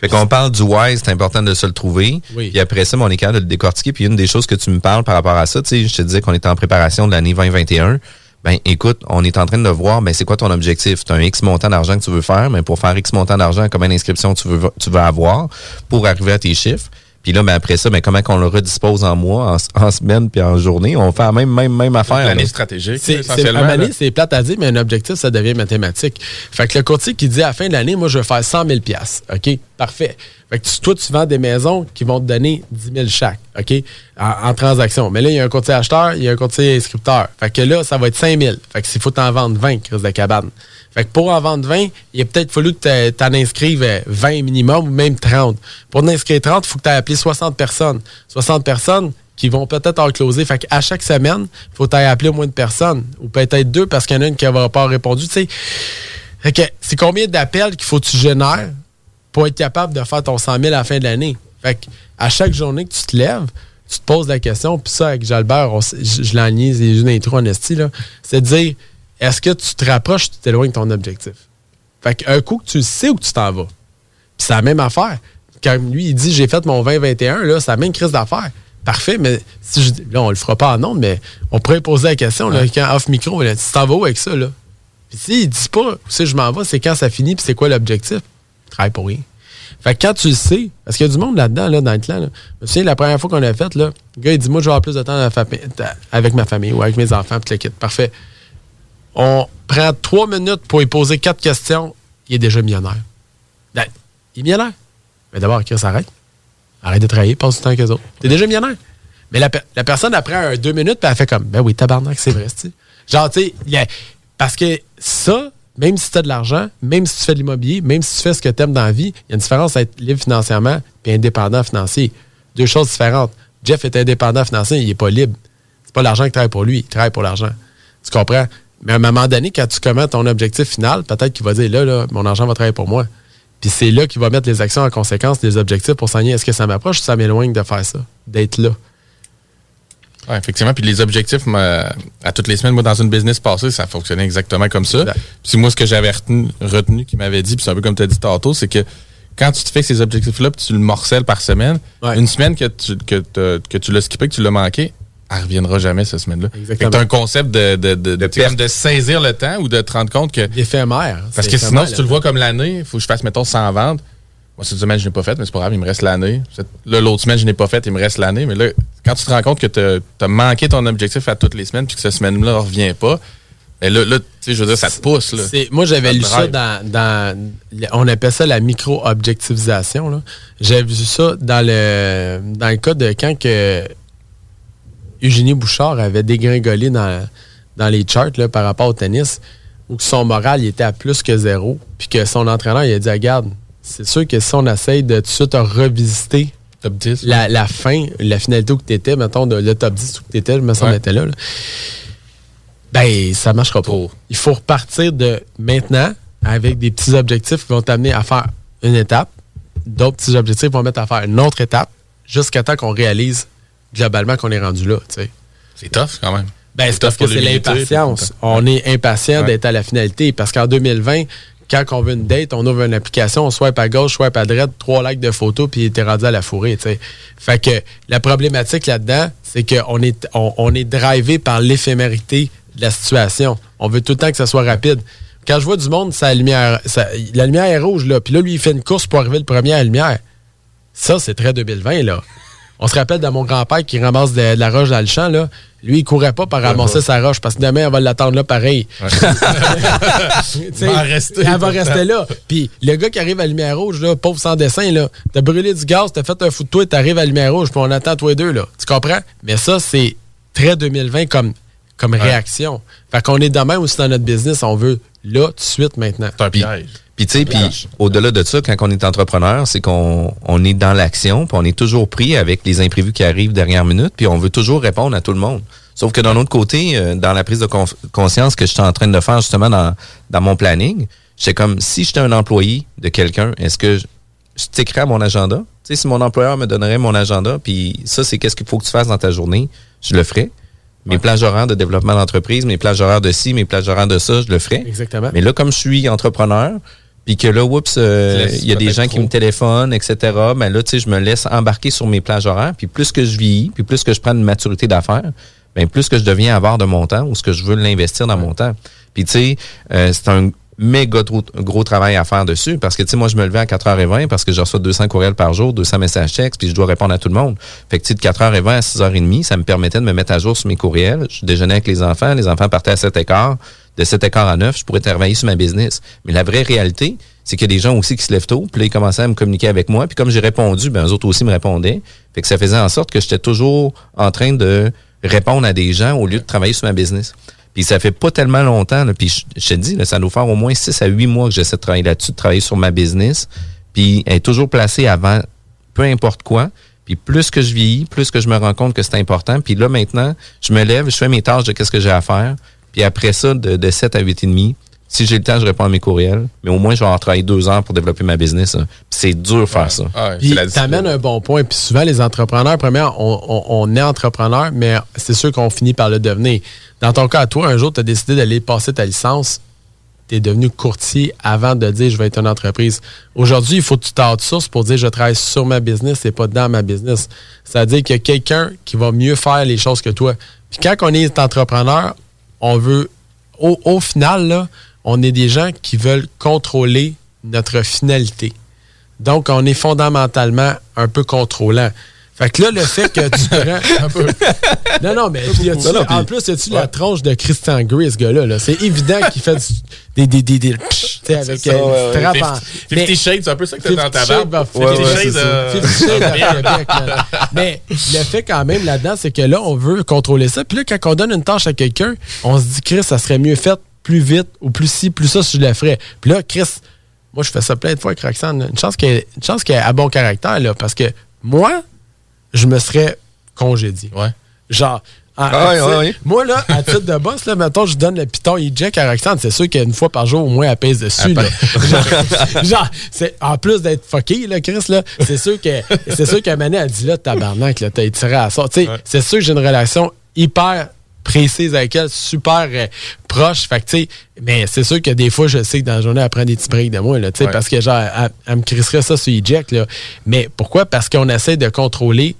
[SPEAKER 5] Fait qu'on parle du why, c'est important de se le trouver.
[SPEAKER 6] Oui.
[SPEAKER 5] Puis après ça, ben, on est capable de le décortiquer. Puis une des choses que tu me parles par rapport à ça, tu sais, je te disais qu'on était en préparation de l'année 2021. Ben écoute, on est en train de voir, ben c'est quoi ton objectif? Tu as un X montant d'argent que tu veux faire, mais pour faire X montant d'argent, combien d'inscriptions tu veux, tu veux avoir pour arriver à tes chiffres? Puis là, ben après ça, ben comment qu'on le redispose en mois, en, en semaine, puis en journée? On fait la même, même, même affaire.
[SPEAKER 4] L'année stratégique,
[SPEAKER 6] C'est,
[SPEAKER 4] essentiellement.
[SPEAKER 6] donné, c'est plate à dire, mais un objectif, ça devient mathématique. Fait que le courtier qui dit à la fin de l'année, moi, je veux faire 100 000 OK? Parfait. Fait que tu- toi, tu vends des maisons qui vont te donner 10 000 chaque, OK? En, en transaction. Mais là, il y a un courtier acheteur, il y a un courtier inscripteur. Fait que là, ça va être 5 000. Fait que s'il faut t'en vendre 20, crise de cabane. Fait que pour en vendre 20, il a peut-être fallu que tu en inscrives euh, 20 minimum ou même 30. Pour en inscrire 30, il faut que tu aies appelé 60 personnes. 60 personnes qui vont peut-être en closer. Fait qu'à chaque semaine, il faut t'aller appeler au moins de personnes. Ou peut-être deux parce qu'il y en a une qui n'aura pas répondu. Tu sais, que c'est combien d'appels qu'il faut que tu génères pour être capable de faire ton 100 000 à la fin de l'année? Fait que à chaque journée que tu te lèves, tu te poses la question, puis ça, avec Jalbert, je, je l'enlise, c'est une intro en esti, là, c'est de dire, est-ce que tu te rapproches ou tu t'éloignes de ton objectif? Fait qu'un coup que tu sais où tu t'en vas, puis c'est la même affaire. Quand lui, il dit, j'ai fait mon 2021, là, c'est la même crise d'affaires. Parfait, mais si je, là, on le fera pas en nom, mais on pourrait poser la question, là, quand off micro, là, tu t'en vas où avec ça, là? Puis s'il dit pas où c'est je m'en vais, c'est quand ça finit, puis c'est quoi l'objectif? Je travaille pour rien. Fait que quand tu le sais, parce qu'il y a du monde là-dedans, là, dans le clan, là. Je me souviens, la première fois qu'on l'a fait, là, le gars, il dit, moi, je vais avoir plus de temps avec ma famille ou avec mes enfants, puis le kit. Parfait. On prend trois minutes pour lui poser quatre questions, il est déjà millionnaire. Ben, il est millionnaire. Mais d'abord, Chris, arrête. Arrête de travailler, passe du temps avec eux autres. T'es déjà millionnaire. Mais la, pe- la personne, après deux minutes, puis elle fait comme, ben oui, tabarnak, c'est vrai, tu. Genre, tu sais, parce que ça, même si tu as de l'argent, même si tu fais de l'immobilier, même si tu fais ce que tu aimes dans la vie, il y a une différence à être libre financièrement et indépendant financier. Deux choses différentes. Jeff est indépendant financier, il n'est pas libre. C'est pas l'argent qui travaille pour lui, il travaille pour l'argent. Tu comprends? Mais à un moment donné, quand tu commets ton objectif final, peut-être qu'il va dire là, là, mon argent va travailler pour moi. Puis c'est là qu'il va mettre les actions en conséquence, les objectifs pour s'enligner. Est-ce que ça m'approche ou ça m'éloigne de faire ça, d'être là?
[SPEAKER 4] Ouais, effectivement. Puis les objectifs, moi, à toutes les semaines, moi, dans une business passée, ça fonctionnait exactement comme ça. Puis moi, ce que j'avais retenu, retenu qui m'avait dit, puis c'est un peu comme tu as dit tantôt, c'est que quand tu te fais ces objectifs-là, puis tu le morcelles par semaine, une semaine que tu, que, que tu l'as skippé, que tu l'as manqué, elle reviendra jamais cette semaine-là. T'as un concept de, de, de, de, comme de saisir le temps ou de te rendre compte que.
[SPEAKER 6] Éphémère.
[SPEAKER 4] Parce
[SPEAKER 6] C'est
[SPEAKER 4] que sinon, si tu le vois comme l'année, il faut que je fasse, mettons, 100 ventes. Moi, cette semaine, je n'ai pas fait, mais c'est pas grave, il me reste l'année. Là, l'autre semaine, je n'ai pas fait, il me reste l'année. Mais là, quand tu te rends compte que tu as manqué ton objectif à toutes les semaines, puis que cette semaine-là ne revient pas, ben là, là tu sais, je veux dire, ça te pousse. Là.
[SPEAKER 6] C'est- Moi, j'avais lu ça dans, dans- On appelle ça la micro-objectivisation. J'avais vu ça dans le, dans le cas de quand que Eugénie Bouchard avait dégringolé dans, dans les charts là, par rapport au tennis, où son moral il était à plus que zéro, puis que son entraîneur il a dit Regarde, c'est sûr que si on essaye de tout de suite revisiter
[SPEAKER 4] top 10,
[SPEAKER 6] la, la fin, la finalité où tu étais, mettons, de, le top 10 où tu étais, je me semble
[SPEAKER 4] Ouais.
[SPEAKER 6] était là, là, ben, ça marchera pas. Il faut repartir de maintenant avec des petits objectifs qui vont t'amener à faire une étape. D'autres petits objectifs vont mettre à faire une autre étape jusqu'à temps qu'on réalise globalement qu'on est rendu là.
[SPEAKER 4] C'est tough quand même.
[SPEAKER 6] Ben, c'est parce que c'est l'impatience. On est impatient
[SPEAKER 4] Ouais.
[SPEAKER 6] d'être à la finalité parce qu'en 2020, quand on veut une date, on ouvre une application, on swipe à gauche, swipe à droite, trois likes de photos, puis t'es rendu à la fourrée. Fait que la problématique là-dedans, c'est qu'on est, on, on est drivé par l'éphémérité de la situation. On veut tout le temps que ça soit rapide. Quand je vois du monde, sa lumière, sa- la lumière est rouge, là, puis là, lui, il fait une course pour arriver le premier à la lumière. Ça, c'est très 2020, là. On se rappelle de mon grand-père qui ramasse de, de la roche dans le champ, là. Lui, il courait pas pour ramasser sa roche parce que demain, on va l'attendre là pareil. Tu sais, [laughs]
[SPEAKER 4] Va rester.
[SPEAKER 6] Elle va rester là. Puis le gars qui arrive à lumière rouge, là, pauvre sans dessin, là, t'as brûlé du gaz, t'as fait un fou de toi, t'arrives à lumière rouge, puis on attend toi deux, là. Tu comprends? Mais ça, c'est très 2020 comme, comme réaction. Fait qu'on est de même aussi dans notre business, on veut là, tout de suite, maintenant.
[SPEAKER 4] C'est un piège.
[SPEAKER 5] Puis tu sais, puis au-delà de ça, quand on est entrepreneur, c'est qu'on on est dans l'action, puis on est toujours pris avec les imprévus qui arrivent dernière minute, puis on veut toujours répondre à tout le monde. Sauf que d'un autre côté, euh, dans la prise de conscience que je suis en train de faire justement dans, dans mon planning, c'est comme si j'étais un employé de quelqu'un, est-ce que je, je t'écris à mon agenda? Tu sais, si mon employeur me donnerait mon agenda, puis ça, c'est qu'est-ce qu'il faut que tu fasses dans ta journée, je le ferais. Mes plages horaires de développement d'entreprise, mes plages horaires de ci, mes plages horaires de ça, je le ferais.
[SPEAKER 6] Exactement.
[SPEAKER 5] Mais là, comme je suis entrepreneur, puis que là, oups, euh, il y a des gens qui me téléphonent, etc. Ben là, tu sais, je me laisse embarquer sur mes plages horaires. Puis plus que je vieillis, puis plus que je prends une maturité d'affaires, ben plus que je deviens avare de mon temps ou ce que je veux l'investir dans mon temps. Puis tu sais, euh, c'est un méga gros, gros travail à faire dessus parce que tu sais moi je me levais à 4h20 parce que je reçois 200 courriels par jour, 200 messages textes puis je dois répondre à tout le monde. Fait que tu sais de 4h20 à 6h30, ça me permettait de me mettre à jour sur mes courriels. Je déjeunais avec les enfants, les enfants partaient à 7h15, de 7h15 à 9, je pourrais travailler sur ma business. Mais la vraie réalité, c'est qu'il y a des gens aussi qui se lèvent tôt, puis ils commençaient à me communiquer avec moi, puis comme j'ai répondu, ben eux autres aussi me répondaient. Fait que ça faisait en sorte que j'étais toujours en train de répondre à des gens au lieu de travailler sur ma business. Puis ça fait pas tellement longtemps, là, puis je, je te dis, là, ça doit faire au moins 6 à 8 mois que j'essaie de travailler là-dessus, de travailler sur ma business, puis elle est toujours placée avant peu importe quoi. Puis plus que je vieillis, plus que je me rends compte que c'est important. Puis là, maintenant, je me lève, je fais mes tâches de qu'est-ce que j'ai à faire. Puis après ça, de, de 7 à 8 et demi, si j'ai le temps, je réponds à mes courriels. Mais au moins, je vais en travailler deux heures pour développer ma business. hein. Puis c'est dur de faire ça.
[SPEAKER 6] Puis t'amènes un bon point. Puis souvent, les entrepreneurs, premièrement, on, on- on est entrepreneur, mais c'est sûr qu'on finit par le devenir. Dans ton cas, toi, un jour, tu as décidé d'aller passer ta licence. Tu es devenu courtier avant de dire je vais être une entreprise. Aujourd'hui, il faut que tu t'outsources pour dire je travaille sur ma business et pas dans ma business. C'est-à-dire qu'il y a quelqu'un qui va mieux faire les choses que toi. Puis quand on est entrepreneur, on veut, au, final, on est des gens qui veulent contrôler notre finalité. Donc, on est fondamentalement un peu contrôlant. Fait que là, le fait que tu [laughs] prends. un peu. Non, non, mais
[SPEAKER 4] Non, non,
[SPEAKER 6] en plus, y a-tu la tronche de Christian Grey, ce gars-là? là? C'est évident qu'il fait du- des. des, sais, avec
[SPEAKER 4] ça,
[SPEAKER 6] euh,
[SPEAKER 4] ouais, ouais.
[SPEAKER 6] en-
[SPEAKER 4] Fifty
[SPEAKER 6] mais-
[SPEAKER 4] Shades, c'est un peu ça que t'as dans ta barbe.
[SPEAKER 6] of-
[SPEAKER 4] Ouais,
[SPEAKER 6] Fifty
[SPEAKER 4] ouais,
[SPEAKER 6] Shades of- Fifty Shades of Québec, là. Mais le fait quand même là-dedans, c'est que là, on veut contrôler ça. Puis là, quand on donne une tâche à quelqu'un, on se dit, Chris, ça serait mieux fait plus vite ou plus ci, plus ça, si je le ferais. Puis là, Chris, moi, je fais ça plein de fois avec Roxane. Une chance qu'elle une chance qu'elle a bon caractère, là, parce que moi, je me serais congédié.
[SPEAKER 4] Ouais.
[SPEAKER 6] Genre,
[SPEAKER 5] Ah
[SPEAKER 6] Ah,
[SPEAKER 5] ouais.
[SPEAKER 6] Moi, là, à titre de boss, là, mettons, je donne le piton eject à Roxane, c'est sûr qu'une fois par jour, au moins, elle pèse dessus. là. [laughs] genre, genre, c'est, en plus d'être fucké, là, Chris, là, c'est sûr que, c'est sûr qu'à Mané a dit, là, tabarnak, là, t'as étiré à ça. C'est sûr que j'ai une relation hyper précise avec elle, super euh, proche. Fait que, tu sais, mais c'est sûr que des fois, je sais que dans la journée, elle prend des petits breaks de moi, là, tu sais,
[SPEAKER 4] Ouais.
[SPEAKER 6] parce que, genre, elle, elle me crisserait ça sur eject, là. Mais pourquoi? Parce qu'on essaie de contrôler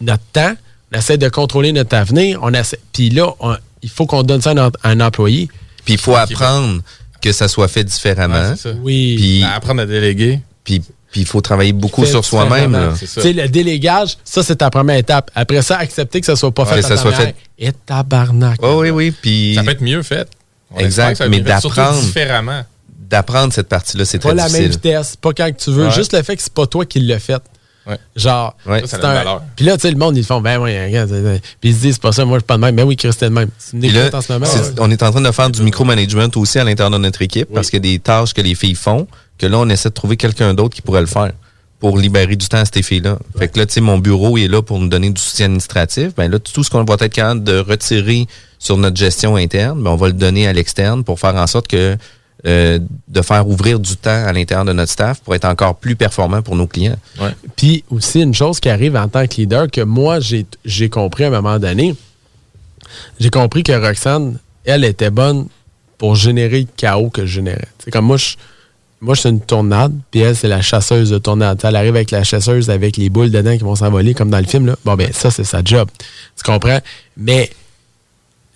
[SPEAKER 6] notre temps, on essaie de contrôler notre avenir, on essaie, puis là, on- il faut qu'on donne ça à un, à un employé.
[SPEAKER 5] Puis il faut apprendre que ça soit fait différemment.
[SPEAKER 4] Ouais, c'est ça.
[SPEAKER 6] Oui.
[SPEAKER 5] Puis
[SPEAKER 4] Apprendre à déléguer.
[SPEAKER 5] puis puis il faut travailler beaucoup sur soi-même.
[SPEAKER 6] le délégage, ça, c'est ta première étape. Après ça, accepter que ça soit pas
[SPEAKER 5] Ouais,
[SPEAKER 6] fait
[SPEAKER 5] que ça soit fait.
[SPEAKER 6] Et tabarnak.
[SPEAKER 5] Oh, oui, oui. Puis
[SPEAKER 4] Ça peut être mieux fait. On
[SPEAKER 5] Exact,
[SPEAKER 4] ça
[SPEAKER 5] mais d'apprendre.
[SPEAKER 4] différemment.
[SPEAKER 5] d'apprendre cette partie-là, c'est
[SPEAKER 6] Pas
[SPEAKER 5] très
[SPEAKER 6] la même
[SPEAKER 5] difficile.
[SPEAKER 6] vitesse, pas quand que tu veux.
[SPEAKER 4] Ouais.
[SPEAKER 6] Juste le fait que c'est pas toi qui l'as fait.
[SPEAKER 4] Ouais.
[SPEAKER 6] Genre,
[SPEAKER 5] Ouais.
[SPEAKER 6] C'est un-
[SPEAKER 4] valeur.
[SPEAKER 6] Puis là, tu sais, le monde, ils font, ben oui, puis ils se disent, c'est pas ça, moi, je suis pas de même. Ben oui, Christine, de même. C'est une
[SPEAKER 5] Puis là,
[SPEAKER 6] écoute en ce moment.
[SPEAKER 5] on est en train de faire du micromanagement aussi à l'intérieur de notre équipe parce qu'il y a des tâches que les filles font que là, on essaie de trouver quelqu'un d'autre qui pourrait le faire pour libérer du temps à ces filles-là. Fait que là, tu sais, mon bureau est là pour nous donner du soutien administratif. Ben là, tout ce qu'on va être capable de retirer sur notre gestion interne, ben on va le donner à l'externe pour faire en sorte que euh, de faire ouvrir du temps à l'intérieur de notre staff pour être encore plus performant pour nos clients.
[SPEAKER 6] Puis aussi, une chose qui arrive en tant que leader que moi, j'ai j'ai compris à un moment donné, j'ai compris que Roxane, elle était bonne pour générer le chaos que je générais. C'est comme moi, je, moi, je suis une tournade, puis elle, c'est la chasseuse de sais, Elle arrive avec la chasseuse avec les boules dedans qui vont s'envoler, comme dans le film. Là. Bon, ben, ça, c'est sa job. Tu comprends? Mais,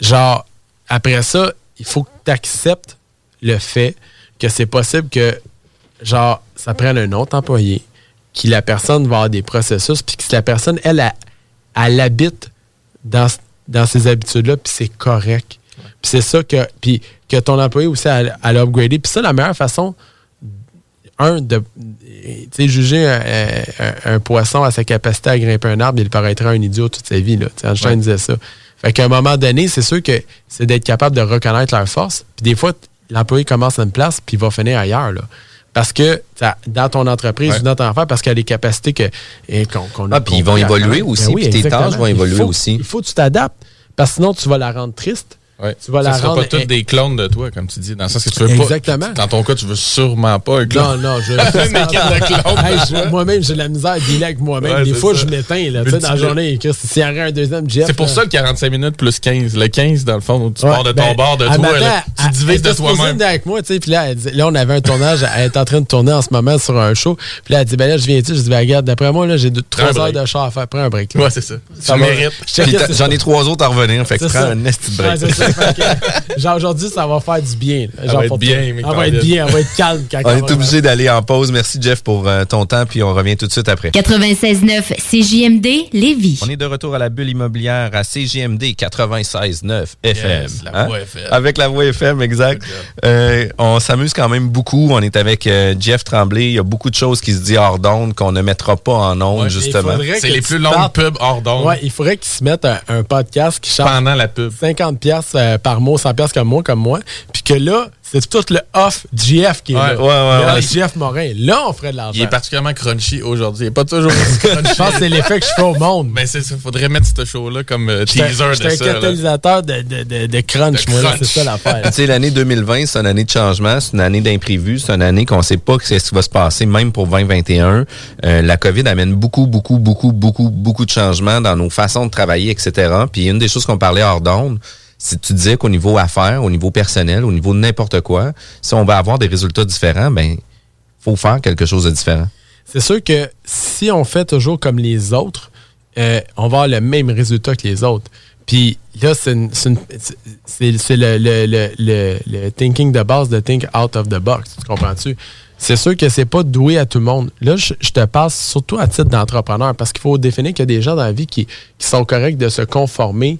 [SPEAKER 6] genre, après ça, il faut que tu acceptes le fait que c'est possible que, genre, ça prenne un autre employé, que la personne va avoir des processus, puis que si la personne, elle, elle, elle habite dans, dans ces habitudes-là, puis c'est correct. Puis c'est ça que, puis que ton employé aussi, elle, elle a upgradé. Puis ça, la meilleure façon, un, de juger un, un- un poisson à sa capacité à grimper un arbre, il paraîtrait un idiot toute sa vie. Là. Einstein
[SPEAKER 4] Ouais.
[SPEAKER 6] disait ça. Fait qu'à un moment donné, c'est sûr que c'est d'être capable de reconnaître leurs forces. Puis des fois, l'employé commence à une place, puis il va finir ailleurs. Là. Parce que dans ton entreprise
[SPEAKER 4] Ouais.
[SPEAKER 6] ou dans ton affaire, parce qu'il y a des capacités que, et qu'on, a-
[SPEAKER 5] Ah, puis ils vont évoluer aussi,
[SPEAKER 6] Ben oui,
[SPEAKER 5] puis tes tâches vont
[SPEAKER 6] Il
[SPEAKER 5] évoluer
[SPEAKER 6] faut-
[SPEAKER 5] aussi.
[SPEAKER 6] Il faut que tu t'adaptes. Parce que sinon, tu vas la rendre triste.
[SPEAKER 4] Ouais.
[SPEAKER 6] Tu vas
[SPEAKER 4] ça
[SPEAKER 6] la
[SPEAKER 4] sera
[SPEAKER 6] rendre-
[SPEAKER 4] pas tous des clones de toi, comme tu dis. Dans le sens que tu veux
[SPEAKER 6] Exactement.
[SPEAKER 4] pas. Dans ton cas, tu veux sûrement pas un
[SPEAKER 6] Non,
[SPEAKER 4] clone.
[SPEAKER 6] non, je. [laughs]
[SPEAKER 4] De clones.
[SPEAKER 6] Hey, je- moi-même, j'ai de la misère à dealer avec moi-même.
[SPEAKER 4] Ouais,
[SPEAKER 6] Des fois,
[SPEAKER 4] ça.
[SPEAKER 6] je m'éteins. Là, tu sais, dans la journée, s'il y aurait un deuxième Jeff.
[SPEAKER 4] C'est pour ça le 45 minutes plus 15. Le 15, dans le fond, où tu
[SPEAKER 6] Ouais,
[SPEAKER 4] pars de ton
[SPEAKER 6] ben,
[SPEAKER 4] bord de toi. là, tu divises de toi-même.
[SPEAKER 6] avec moi, tu sais, puis là, elle dit- là, on avait un tournage, elle est en train de tourner en ce moment sur un show, puis là, elle dit, ben là, je viens-tu, je dis, ben regarde, d'après moi, là, j'ai deux-
[SPEAKER 4] Prends un
[SPEAKER 6] trois heures
[SPEAKER 4] break.
[SPEAKER 6] de char à faire, prends un break.
[SPEAKER 4] Ouais, c'est ça. Tu mérites.
[SPEAKER 6] Je
[SPEAKER 5] J'en ai trois autres à revenir, fait que prends un esti de break.
[SPEAKER 6] Ça, genre, aujourd'hui, ça va faire du bien. Genre,
[SPEAKER 4] va être bien, mais
[SPEAKER 6] Elle va être bien, elle va être calme quand
[SPEAKER 5] On
[SPEAKER 6] elle
[SPEAKER 5] est obligé d'aller en pause. Merci Jeff pour euh, ton temps, puis on revient tout de suite après.
[SPEAKER 7] 96.9 CJMD Lévis.
[SPEAKER 5] On est de retour à la bulle immobilière à CGMD 96.9 FM.
[SPEAKER 4] Yes, la
[SPEAKER 5] Hein?
[SPEAKER 4] voix FM.
[SPEAKER 5] Avec la voix FM, exact. Euh, on s'amuse quand même beaucoup. On est avec euh, Jeff Tremblay. Il y a beaucoup de choses qui se disent hors d'onde qu'on ne mettra pas en onde,
[SPEAKER 4] Ouais,
[SPEAKER 5] justement.
[SPEAKER 4] C'est les plus longues pubs hors d'onde
[SPEAKER 6] Ouais, il faudrait qu'ils se mettent un, un podcast qui charge
[SPEAKER 4] pendant la pub.
[SPEAKER 6] 50 pièces par mois, 100 pièces comme moi, comme moi. Puis que là, c'est tout le off GF qui est
[SPEAKER 4] Ouais,
[SPEAKER 6] là.
[SPEAKER 4] ouais, ouais,
[SPEAKER 6] Là,
[SPEAKER 4] ouais.
[SPEAKER 6] GF Morin. Là, on ferait de l'argent.
[SPEAKER 4] Il est particulièrement crunchy aujourd'hui. Il n'est pas toujours [laughs] crunchy.
[SPEAKER 6] Je pense que c'est l'effet que je fais au monde.
[SPEAKER 4] Mais c'est ça. Faudrait mettre ce show-là comme euh, teaser de
[SPEAKER 6] un
[SPEAKER 4] ça. là.
[SPEAKER 6] catalyseur de, de, de, de crunch,
[SPEAKER 4] De
[SPEAKER 6] moi. C'est ça l'affaire.
[SPEAKER 5] Tu sais, l'année 2020, c'est une année de changement, c'est une année d'imprévu, c'est une année qu'on ne sait pas ce qui va se passer, même pour 2021. Euh, la COVID amène beaucoup, beaucoup, beaucoup, beaucoup, beaucoup de changements dans nos façons de travailler, etc. Puis une des choses qu'on parlait hors d'onde, si tu disais qu'au niveau affaires, au niveau personnel, au niveau de n'importe quoi, si on va avoir des résultats différents, ben faut faire quelque chose de différent.
[SPEAKER 6] C'est sûr que si on fait toujours comme les autres, euh, on va avoir le même résultat que les autres. Puis là, c'est le, le, thinking de base de think out of the box. Tu comprends-tu? C'est sûr que c'est pas doué à tout le monde. Là, je, te passe surtout à titre d'entrepreneur parce qu'il faut définir qu'il y a des gens dans la vie qui sont corrects de se conformer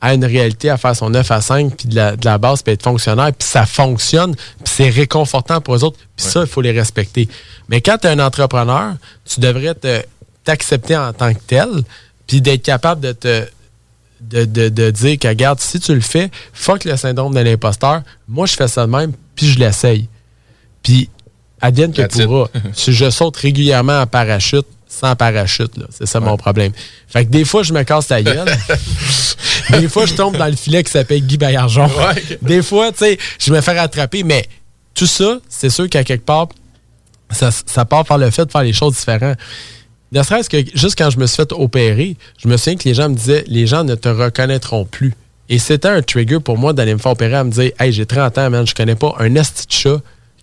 [SPEAKER 6] à une réalité, à faire son 9 à 5, puis de la, de la base, puis être fonctionnaire, puis ça fonctionne, puis c'est réconfortant pour eux autres, puis ça, il faut les respecter. Mais quand tu es un entrepreneur, tu devrais te- t'accepter en tant que tel, puis d'être capable de te de, de, de dire que, regarde, si tu le fais, fuck le syndrome de l'imposteur, moi, je fais ça de même, puis je l'essaye. Puis, advienne que pourra. si [laughs] je saute régulièrement en parachute, sans parachute. là. C'est ça mon problème. Fait que des fois, je me casse la gueule. [laughs] des fois, je tombe dans le filet qui s'appelle Guy Baillargeon. Des fois, tu sais, je me fais rattraper. Mais tout ça, c'est sûr qu'à quelque part, ça, ça part par le fait de faire les choses différentes. Ne serait-ce que juste quand je me suis fait opérer, je me souviens que les gens me disaient les gens ne te reconnaîtront plus. Et c'était un trigger pour moi d'aller me faire opérer à me dire Hey, j'ai 30 ans, man, je connais pas un esti de chat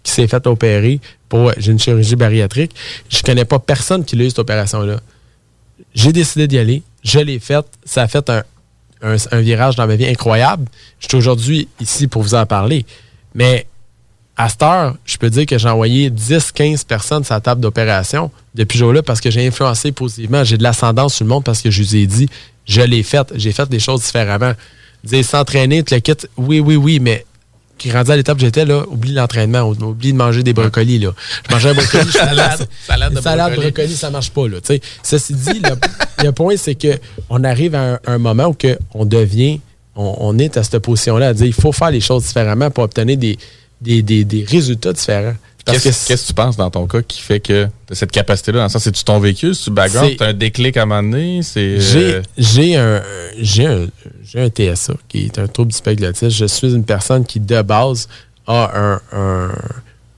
[SPEAKER 6] qui s'est fait opérer pour j'ai une chirurgie bariatrique. Je connais pas personne qui a eu cette opération-là. J'ai décidé d'y aller. Je l'ai faite. Ça a fait un, virage dans ma vie incroyable. Je suis aujourd'hui ici pour vous en parler. Mais à cette heure, je peux dire que j'ai envoyé 10-15 personnes sur la table d'opération depuis jour-là parce que j'ai influencé positivement. J'ai de l'ascendance sur le monde parce que je vous ai dit, je l'ai fait. J'ai fait des choses différemment. Dire s'entraîner, le quitte, oui, oui, oui, mais qui rendu à l'étape où j'étais, là, oublie l'entraînement, oublie de manger des brocolis. Là. Je mangeais un brocoli, je
[SPEAKER 4] Salade- salade de
[SPEAKER 6] salade
[SPEAKER 4] brocoli.
[SPEAKER 6] brocoli, ça marche pas. Là. Ceci dit, le, [laughs] le point, c'est que on arrive à un, un moment où que on devient, on, on est à cette position-là à dire il faut faire les choses différemment pour obtenir des, des, des- des résultats différents.
[SPEAKER 4] Qu'est-ce
[SPEAKER 6] que
[SPEAKER 4] qu'est-ce que tu penses dans ton cas qui fait que tu cette capacité-là? Dans le sens, c'est-tu ton vécu? C'est-tu background?
[SPEAKER 6] C'est-
[SPEAKER 4] T'as un déclic à un moment donné?
[SPEAKER 6] J'ai
[SPEAKER 4] euh,
[SPEAKER 6] j'ai un, j'ai un, j'ai un TSA, qui est un trouble du spectre de. Je suis une personne qui, de base, a un, un,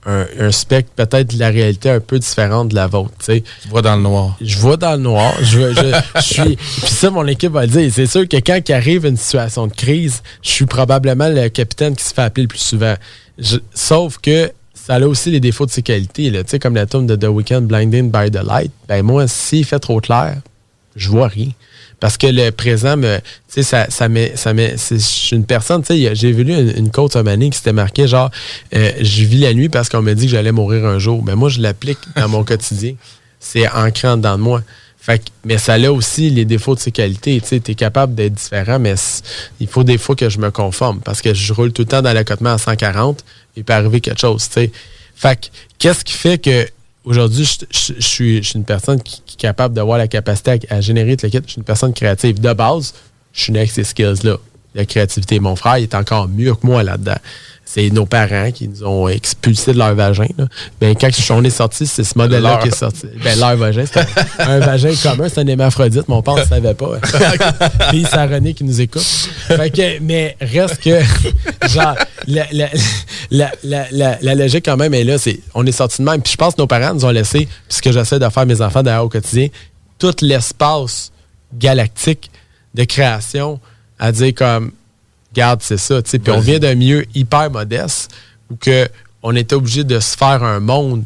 [SPEAKER 6] un, un spectre peut-être de la réalité un peu différente de la vôtre. Tu sais.
[SPEAKER 4] Tu vois dans le noir.
[SPEAKER 6] Je vois dans le noir. Je, je, je suis. Puis ça, mon équipe va le dire. C'est sûr que quand il arrive une situation de crise, je suis probablement le capitaine qui se fait appeler le plus souvent. Je- sauf que ça a aussi les défauts de ses qualités. Là. Comme la tombe de The Weeknd, Blinding by the Light. Ben moi, s'il fait trop clair, je vois rien. Parce que le présent me. Ça, ça met. Ça met je suis une personne, j'ai vu une, une moment donné qui s'était marqué genre euh, je vis la nuit parce qu'on m'a dit que j'allais mourir un jour. Ben moi, je l'applique dans mon [laughs] quotidien. C'est ancré de moi. Fait que- mais ça a aussi les défauts de ses qualités. Tu es capable d'être différent, mais il faut des fois que je me conforme parce que je roule tout le temps dans l'accotement à 140. Il peut arriver quelque chose. tu sais. Fait que, qu'est-ce qui fait que aujourd'hui, je, suis, une personne qui, qui est capable d'avoir la capacité à, à générer de l'équipe. Je suis une personne créative. De base, je suis né avec ces skills-là. La créativité. Mon frère il est encore mieux que moi là-dedans. C'est nos parents qui nous ont expulsés de leur vagin. là. Ben, quand on est sorti, c'est ce modèle-là qui est sorti. Ben, leur vagin, c'est un, un vagin commun, c'est un hémaphrodite. Mon père ne savait pas. [laughs] Puis c'est René qui nous écoute. Fait que, mais reste que, genre, la, la, la, la, la- la logique quand même est là. C'est, on est sorti de même. Puis je pense que nos parents nous ont laissé, puis ce que j'essaie de faire mes enfants d'ailleurs au quotidien, tout l'espace galactique de création à dire comme, garde, c'est ça. Puis on vient d'un milieu hyper modeste où que on était obligé de se faire un monde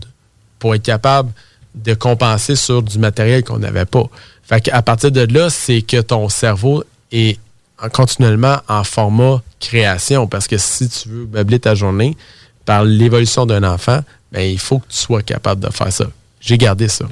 [SPEAKER 6] pour être capable de compenser sur du matériel qu'on n'avait pas. Fait qu'à partir de là, c'est que ton cerveau est en- continuellement en format création. Parce que si tu veux meubler ta journée par l'évolution d'un enfant, ben, il faut que tu sois capable de faire ça. J'ai gardé ça.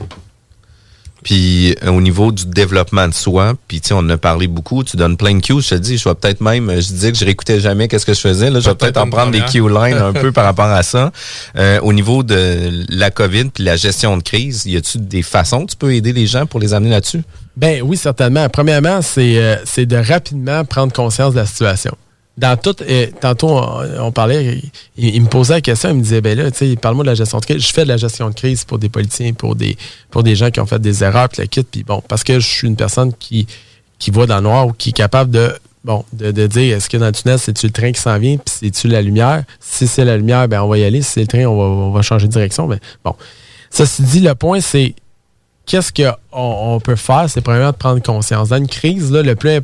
[SPEAKER 5] Puis euh, au niveau du développement de soi, puis tu sais, on en a parlé beaucoup, tu donnes plein de cues, je te dis, je vais peut-être même, euh, je disais que je réécoutais jamais qu'est-ce que je faisais, là, je vais peut-être en prendre des cue lines un [laughs] peu par rapport à ça. Euh, au niveau de la COVID puis la gestion de crise, y a-tu des façons que tu peux aider les gens pour les amener là-dessus?
[SPEAKER 6] Ben oui, certainement. Premièrement, c'est euh, c'est de rapidement prendre conscience de la situation. Dans tout, euh, tantôt, on, parlait, il, il me posait la question, il me disait, ben là, tu sais, parle-moi de la gestion de crise. Je fais de la gestion de crise pour des politiciens, pour des, pour des gens qui ont fait des erreurs, puis la quitte, puis bon, parce que je suis une personne qui, qui voit dans le noir ou qui est capable de, bon, de, de dire, est-ce que dans le tunnel, c'est-tu le train qui s'en vient, puis c'est-tu la lumière? Si c'est la lumière, ben on va y aller. Si c'est le train, on va, on va changer de direction. Ben, bon. Ceci dit, le point, c'est qu'est-ce qu'on on peut faire? C'est premièrement de prendre conscience. Dans une crise, là, le, plus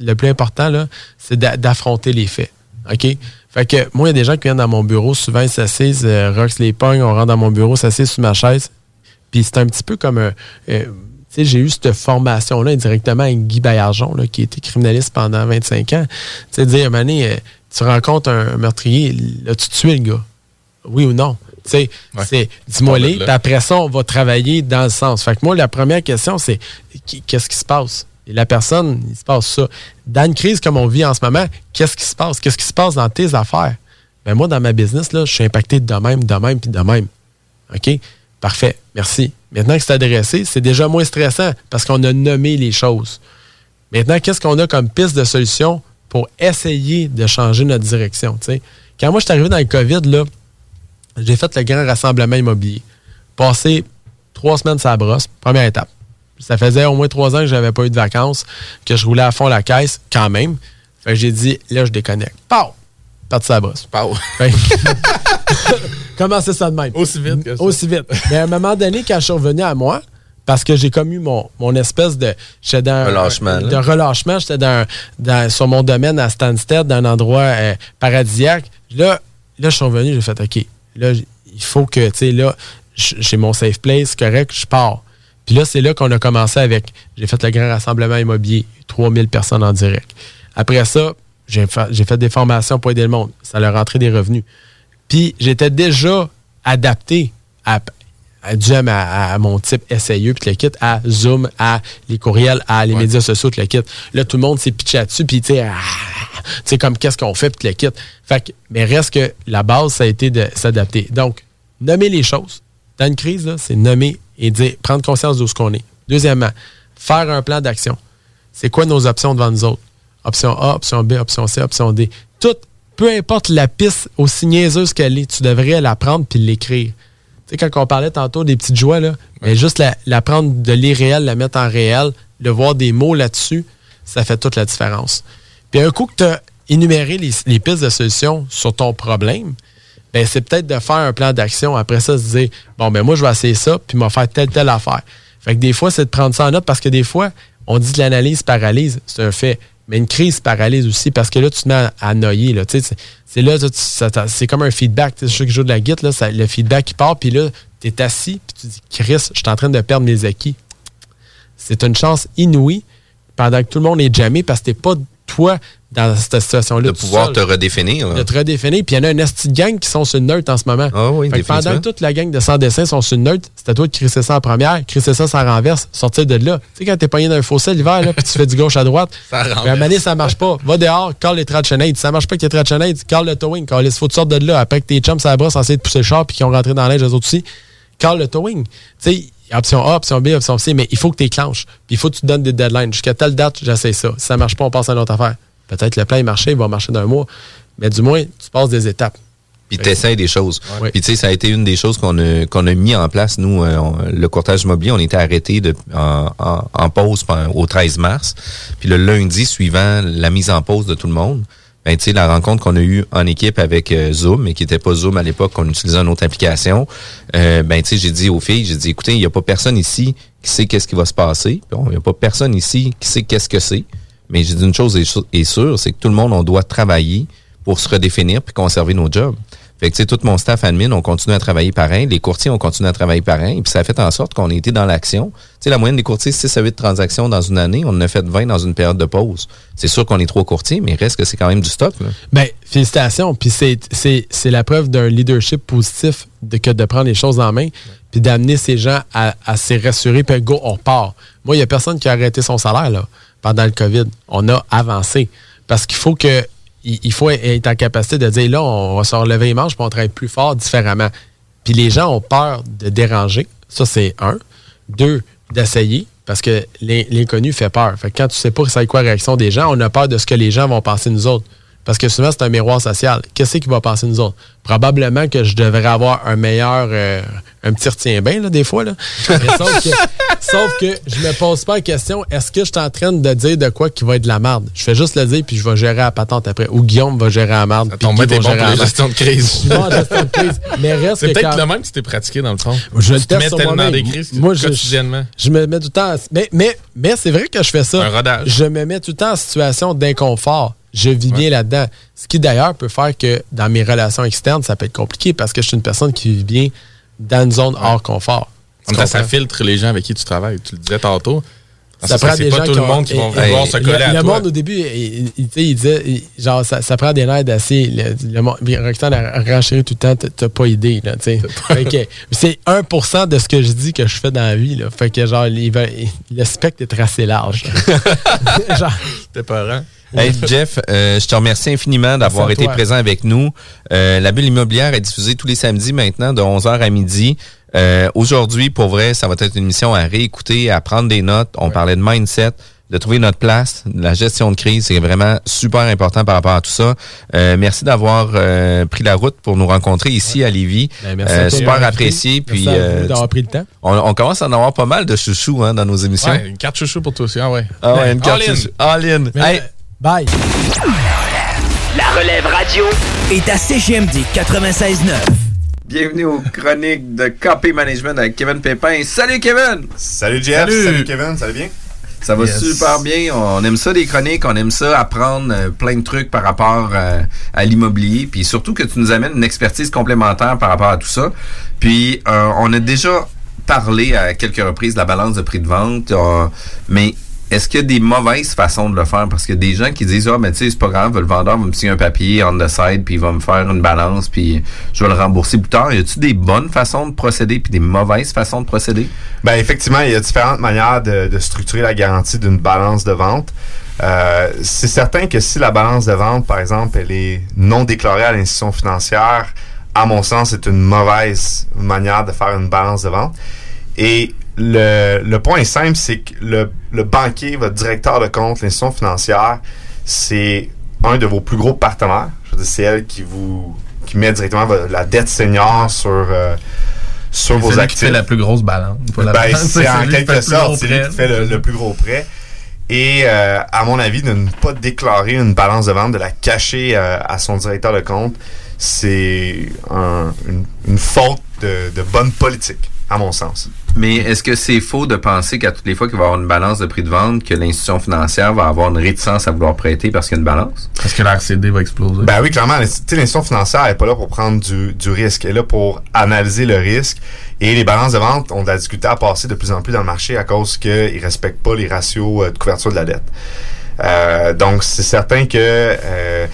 [SPEAKER 6] le plus important, là, c'est d'a- d'affronter les faits. OK? Fait que moi, il y a des gens qui viennent dans mon bureau, souvent ils s'assisent, euh, Rox les pogne, on rentre dans mon bureau, s'assisent sur ma chaise. Puis c'est un petit peu comme un. euh, tu sais, j'ai eu cette formation-là indirectement avec Guy là, qui était criminaliste pendant 25 ans. Tu sais, dire, donné, euh, tu rencontres un meurtrier, l'as-tu tué le gars? Oui ou non? Tu sais,
[SPEAKER 4] Ouais.
[SPEAKER 6] c'est dis-moi après ça, on va travailler dans le sens. Fait que moi, la première question, c'est qu'est-ce qui se passe? Et la personne, il se passe ça. Dans une crise comme on vit en ce moment, qu'est-ce qui se passe? Qu'est-ce qui se passe dans tes affaires? Ben moi, dans ma business, là, je suis impacté de même, de même, puis de même. OK? Parfait. Merci. Maintenant que c'est adressé, c'est déjà moins stressant parce qu'on a nommé les choses. Maintenant, qu'est-ce qu'on a comme piste de solution pour essayer de changer notre direction? tu sais? Quand moi, je suis arrivé dans le COVID, là, j'ai fait le grand rassemblement immobilier. Passé trois semaines, ça brosse. Première étape. Ça faisait au moins trois ans que j'avais pas eu de vacances, que je roulais à fond la caisse, quand même. Fait que j'ai dit, là, je déconnecte. Pow! Parti sa brosse.
[SPEAKER 4] Pow! [laughs]
[SPEAKER 6] Comment c'est ça de même?
[SPEAKER 4] Aussi vite que ça.
[SPEAKER 6] Aussi vite. Mais à un moment donné, quand je suis revenu à moi, parce que j'ai comme eu mon, mon espèce de. J'étais dans.
[SPEAKER 5] Relâchement,
[SPEAKER 6] De
[SPEAKER 5] là.
[SPEAKER 6] relâchement. J'étais dans, dans- sur mon domaine à Stansted, dans un endroit euh, paradisiaque. Là, là, je suis revenu, j'ai fait OK. Là, il faut que, tu sais, là, j'ai mon safe place, correct, je pars. Puis là, c'est là qu'on a commencé avec. J'ai fait le grand rassemblement immobilier, 3000 personnes en direct. Après ça, j'ai fait, j'ai fait des formations pour aider le monde. Ça leur rentrait des revenus. Puis j'étais déjà adapté à, à, à, à mon type SAE, puis le kit, à Zoom, à les courriels, à les médias sociaux, puis le kit. Là, tout le monde s'est pitché là-dessus, puis tu sais, ah, [laughs] tu sais, comme qu'est-ce qu'on fait, puis le kit. Fait que, mais reste que la base, ça a été de s'adapter. Donc, nommer les choses. Dans une crise, c'est nommer et dire, prendre conscience de ce qu'on est. Deuxièmement, faire un plan d'action. C'est quoi nos options devant nous autres? Option A, option B, option C, option D. Tout, peu importe la piste, aussi niaiseuse qu'elle est, tu devrais la prendre puis l'écrire. Tu sais, quand on parlait tantôt des petites joies, là, mais juste la, la prendre de l'irréel, la mettre en réel, de voir des mots là-dessus, ça fait toute la différence. Puis un coup que tu as énuméré les, les pistes de solution sur ton problème, ben c'est peut-être de faire un plan d'action. Après ça, se dire, bon, ben moi, je vais essayer ça, puis m'en faire telle, telle affaire. Fait que des fois, c'est de prendre ça en note parce que des fois, on dit que l'analyse paralyse, c'est un fait. Mais une crise paralyse aussi parce que là, tu te mets à, noyer. Là, Tu c'est, là, tu- c'est comme un feedback. Tu sais, Ceux qui jouent de la guitare, là, le feedback qui part, puis là, tu es assis, puis tu dis, Chris, je suis en train de perdre mes acquis. C'est une chance inouïe pendant que tout le monde est jamais parce que t'es pas toi dans cette situation-là.
[SPEAKER 5] De pouvoir
[SPEAKER 6] seul
[SPEAKER 5] te redéfinir. là.
[SPEAKER 6] de te redéfinir. Puis il y en a un esti de gang qui sont sur une neutre en ce moment.
[SPEAKER 5] Ah oui,
[SPEAKER 6] Fait que pendant que toute la gang de 100 dessins sont sur une neutre, c'est à toi de crisser ça en première, crisser ça sans renverse, sortir de là. Tu sais, quand t'es pogné dans un fossé l'hiver, là, puis tu fais du gauche à droite, [laughs]
[SPEAKER 4] Ça
[SPEAKER 6] à
[SPEAKER 4] renverse.
[SPEAKER 6] moment donné, ça marche pas. Va dehors, call les tractionades. Si ça marche pas avec tes tractionades, call le towing. Call les faut que tu sortes de là. Après que tes chums, ça brosse, essayer de pousser le char, puis qu'ils ont rentré dans l'air, eux autres aussi. Call le towing. Tu sais, option A, option B, option C, mais il faut que tu éclenches. Puis il faut que tu donnes des deadlines. Jusqu'à telle date, j'essaie ça. Si ça marche pas, on passe à une autre affaire. Peut-être le plan est marché, il va marcher dans un mois. Mais du moins, tu passes des étapes.
[SPEAKER 5] Puis t'essayes des choses.
[SPEAKER 6] Ouais.
[SPEAKER 5] Puis tu sais, ça a été une des choses qu'on a, qu'on a mis en place, nous, euh, on- le courtage immobilier, on était arrêté de, en, en- en pause au 13 mars. Puis le lundi suivant la mise en pause de tout le monde, ben, tu sais, la rencontre qu'on a eue en équipe avec euh, Zoom, mais qui n'était pas Zoom à l'époque, qu'on utilisait une autre application, euh, ben, tu sais, j'ai dit aux filles, j'ai dit, écoutez, il n'y a pas personne ici qui sait qu'est-ce qui va se passer. Il n'y a pas personne ici qui sait qu'est-ce que c'est. Mais j'ai dit une chose est sûre, c'est que tout le monde, on doit travailler pour se redéfinir puis conserver nos jobs. Fait que, tu sais, tout mon staff admin, on continue à travailler pareil. Les courtiers, on continue à travailler pareil. Puis ça a fait en sorte qu'on a été dans l'action. Tu la moyenne des courtiers, 6 à 8 transactions dans une année. On en a fait 20 dans une période de pause. C'est sûr qu'on est trois courtiers, mais reste que c'est quand même du stock. Là.
[SPEAKER 6] Ben, félicitations. Puis c'est la preuve d'un leadership positif de, que de prendre les choses en main, puis d'amener ces gens à, à se rassurer, puis go, on part. Moi, il n'y a personne qui a arrêté son salaire là, pendant le COVID. On a avancé. Parce qu'il faut que il faut être en capacité de dire là, on va se relever les manches, puis on travaille plus fort, différemment. Puis les gens ont peur de déranger. Ça, c'est un. Deux, d'essayer. Parce que l'in- l'inconnu fait peur. Fait que quand tu sais pas c'est quoi la réaction des gens, on a peur de ce que les gens vont penser nous autres. Parce que souvent, c'est un miroir social. Qu'est-ce qui va penser de nous autres? Probablement que je devrais avoir un meilleur, euh, un petit retien-bain, là, des fois. Là. Sauf, que, [laughs] sauf que je me pose pas la question, est-ce que je suis en train de dire de quoi qui va être de la merde? Je fais juste le dire, puis je vais gérer la patente après. Ou Guillaume va gérer la merde. puis
[SPEAKER 4] tombe
[SPEAKER 6] Guy va gérer
[SPEAKER 4] pour
[SPEAKER 6] la
[SPEAKER 4] les
[SPEAKER 6] merde.
[SPEAKER 4] gestions de crise.
[SPEAKER 6] Je suis bon en gestion de crise. Mais reste
[SPEAKER 4] C'est
[SPEAKER 6] que
[SPEAKER 4] peut-être
[SPEAKER 6] quand-
[SPEAKER 4] le même que tu t'es pratiqué dans le fond.
[SPEAKER 6] je
[SPEAKER 4] tu te mets tellement des crises
[SPEAKER 6] Moi, je,
[SPEAKER 4] quotidiennement.
[SPEAKER 6] je me mets tout le temps. Mais, mais, mais c'est vrai que je fais ça.
[SPEAKER 4] Un rodage.
[SPEAKER 6] Je me mets tout le temps en situation d'inconfort. Je vis bien là-dedans. Ce qui d'ailleurs peut faire que dans mes relations externes, ça peut être compliqué parce que je suis une personne qui vit bien dans une zone hors confort.
[SPEAKER 4] Ça, filtre les gens avec qui tu travailles. Tu le disais tantôt.
[SPEAKER 6] ça prend des
[SPEAKER 4] pas
[SPEAKER 6] gens
[SPEAKER 4] tout
[SPEAKER 6] qui
[SPEAKER 4] le monde qui vont vouloir se coller
[SPEAKER 6] le,
[SPEAKER 4] à
[SPEAKER 6] le
[SPEAKER 4] toi.
[SPEAKER 6] monde au début, il, il- il disait, genre, ça, ça prend des nerfs assez. Le, monde- renchéri tout le temps, t'as- pas idée, là, C'est 1% de ce que je dis que je fais dans la vie, là. Fait que, genre, il le spectre est tracé large. [laughs] [laughs] genre,
[SPEAKER 4] C'était peurant.
[SPEAKER 5] Hey, Jeff, euh, je te remercie infiniment d'avoir été
[SPEAKER 6] toi.
[SPEAKER 5] présent avec nous. Euh, la bulle immobilière est diffusée tous les samedis maintenant de 11h à midi. Euh, Aujourd'hui, pour vrai, ça va être une émission à réécouter, à prendre des notes. On parlait de mindset. de trouver notre place. La gestion de crise, c'est vraiment super important par rapport à tout ça. Euh, merci d'avoir euh, pris la route pour nous rencontrer ici à Lévis.
[SPEAKER 6] Ben, merci
[SPEAKER 5] Euh,
[SPEAKER 6] à
[SPEAKER 5] super apprécié. Puis euh,
[SPEAKER 6] d'avoir pris le temps.
[SPEAKER 5] On, on commence à en avoir pas mal de chouchous hein, dans nos émissions.
[SPEAKER 4] Ouais, une carte chouchou pour toi aussi. Ah ouais.
[SPEAKER 5] Ah ouais, une carte
[SPEAKER 4] All in.
[SPEAKER 5] chouchou. All in.
[SPEAKER 6] Mais,
[SPEAKER 5] Hey,
[SPEAKER 6] Bye.
[SPEAKER 8] La relève radio est à CGMD 96.9.
[SPEAKER 5] bienvenue aux chroniques de Copy Management avec Kevin Pépin. Salut Kevin!
[SPEAKER 9] Salut Jeff,
[SPEAKER 4] Salut.
[SPEAKER 9] salut, Kevin, ça va bien?
[SPEAKER 5] Ça va
[SPEAKER 9] Yes.
[SPEAKER 5] super bien. On aime ça des chroniques, on aime ça apprendre euh, plein de trucs par rapport euh, à l'immobilier, puis surtout que tu nous amènes une expertise complémentaire par rapport à tout ça. Puis euh, on a déjà parlé à quelques reprises de la balance de prix de vente, euh, mais est-ce qu'il y a des mauvaises façons de le faire? Parce a des gens qui disent, ah, mais tu sais, c'est pas grave, le vendeur va me signer un papier on the side, puis il va me faire une balance, puis je vais le rembourser plus tard. Y a-tu des bonnes façons de procéder, puis des mauvaises façons de procéder?
[SPEAKER 9] Ben effectivement, il y a différentes manières de, de structurer la garantie d'une balance de vente. Euh, c'est certain que si la balance de vente, par exemple, elle est non déclarée à l'institution financière, à mon sens, c'est une mauvaise manière de faire une balance de vente. Et le, le point est simple, c'est que le, le banquier, votre directeur de compte, l'institution financière, c'est un de vos plus gros partenaires. Je veux dire, c'est elle qui vous qui met directement la dette senior sur, euh, sur
[SPEAKER 4] C'est
[SPEAKER 9] vos
[SPEAKER 4] celui
[SPEAKER 9] actifs.
[SPEAKER 4] fait la plus grosse balance.
[SPEAKER 9] Ben, [laughs]
[SPEAKER 4] balance,
[SPEAKER 9] c'est en quelque sorte, c'est lui qui fait le, le plus gros prêt. Et euh, à mon avis, de ne pas déclarer une balance de vente, de la cacher euh, à son directeur de compte, c'est un- une, une faute de, de bonne politique, à mon sens.
[SPEAKER 5] Mais est-ce que c'est faux de penser qu'à toutes les fois qu'il va y avoir une balance de prix de vente, que l'institution financière va avoir une réticence à vouloir prêter parce qu'il y a une balance?
[SPEAKER 4] Parce que la RCD va exploser.
[SPEAKER 9] Ben oui, clairement, l'inst- tu sais, l'institution financière n'est pas là pour prendre du, du risque. Elle est là pour analyser le risque. Et les balances de vente ont de la difficulté à passer de plus en plus dans le marché à cause qu'ils ne respectent pas les ratios euh, de couverture de la dette. Euh, donc, c'est certain que euh,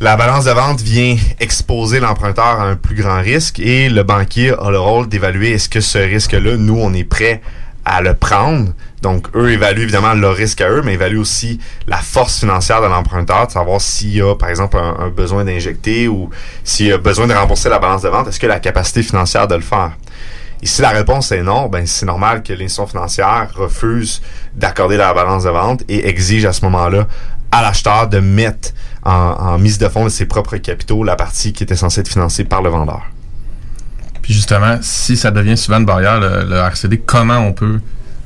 [SPEAKER 9] la balance de vente vient exposer l'emprunteur à un plus grand risque et le banquier a le rôle d'évaluer est-ce que ce risque-là, nous, on est prêt à le prendre. Donc, eux évaluent évidemment leur risque à eux, mais évaluent aussi la force financière de l'emprunteur, de savoir s'il y a, par exemple, un, besoin d'injecter ou s'il a besoin de rembourser la balance de vente, est-ce que la capacité financière de le faire? Et si la réponse est non, ben c'est normal que l'institution financière refuse d'accorder la balance de vente et exige à ce moment-là à l'acheteur de mettre en, en mise de fonds de ses propres capitaux la partie qui était censée être financée par le vendeur.
[SPEAKER 4] Puis justement, si ça devient souvent une barrière, le, le RCD, comment on peut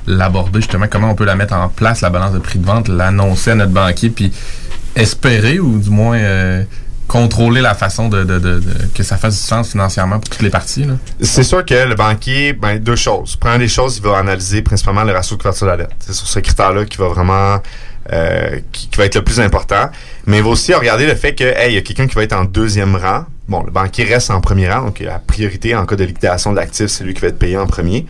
[SPEAKER 4] l'aborder, justement, comment on peut la mettre en place, la balance de prix de vente, l'annoncer à notre banquier, puis espérer, ou du moins euh, contrôler la façon de, de- de- de- que ça fasse du sens financièrement pour toutes les parties.
[SPEAKER 9] C'est sûr que le banquier, ben, deux choses. Première des choses, il va analyser principalement le ratio de couverture de la dette. C'est sur ce critère-là qui va vraiment, euh, qui, qui va être le plus important. Mais il va aussi regarder le fait que, hey, il y a quelqu'un qui va être en deuxième rang. Bon, le banquier reste en premier rang, donc la priorité en cas de liquidation de l'actif, c'est lui qui va être payé en premier.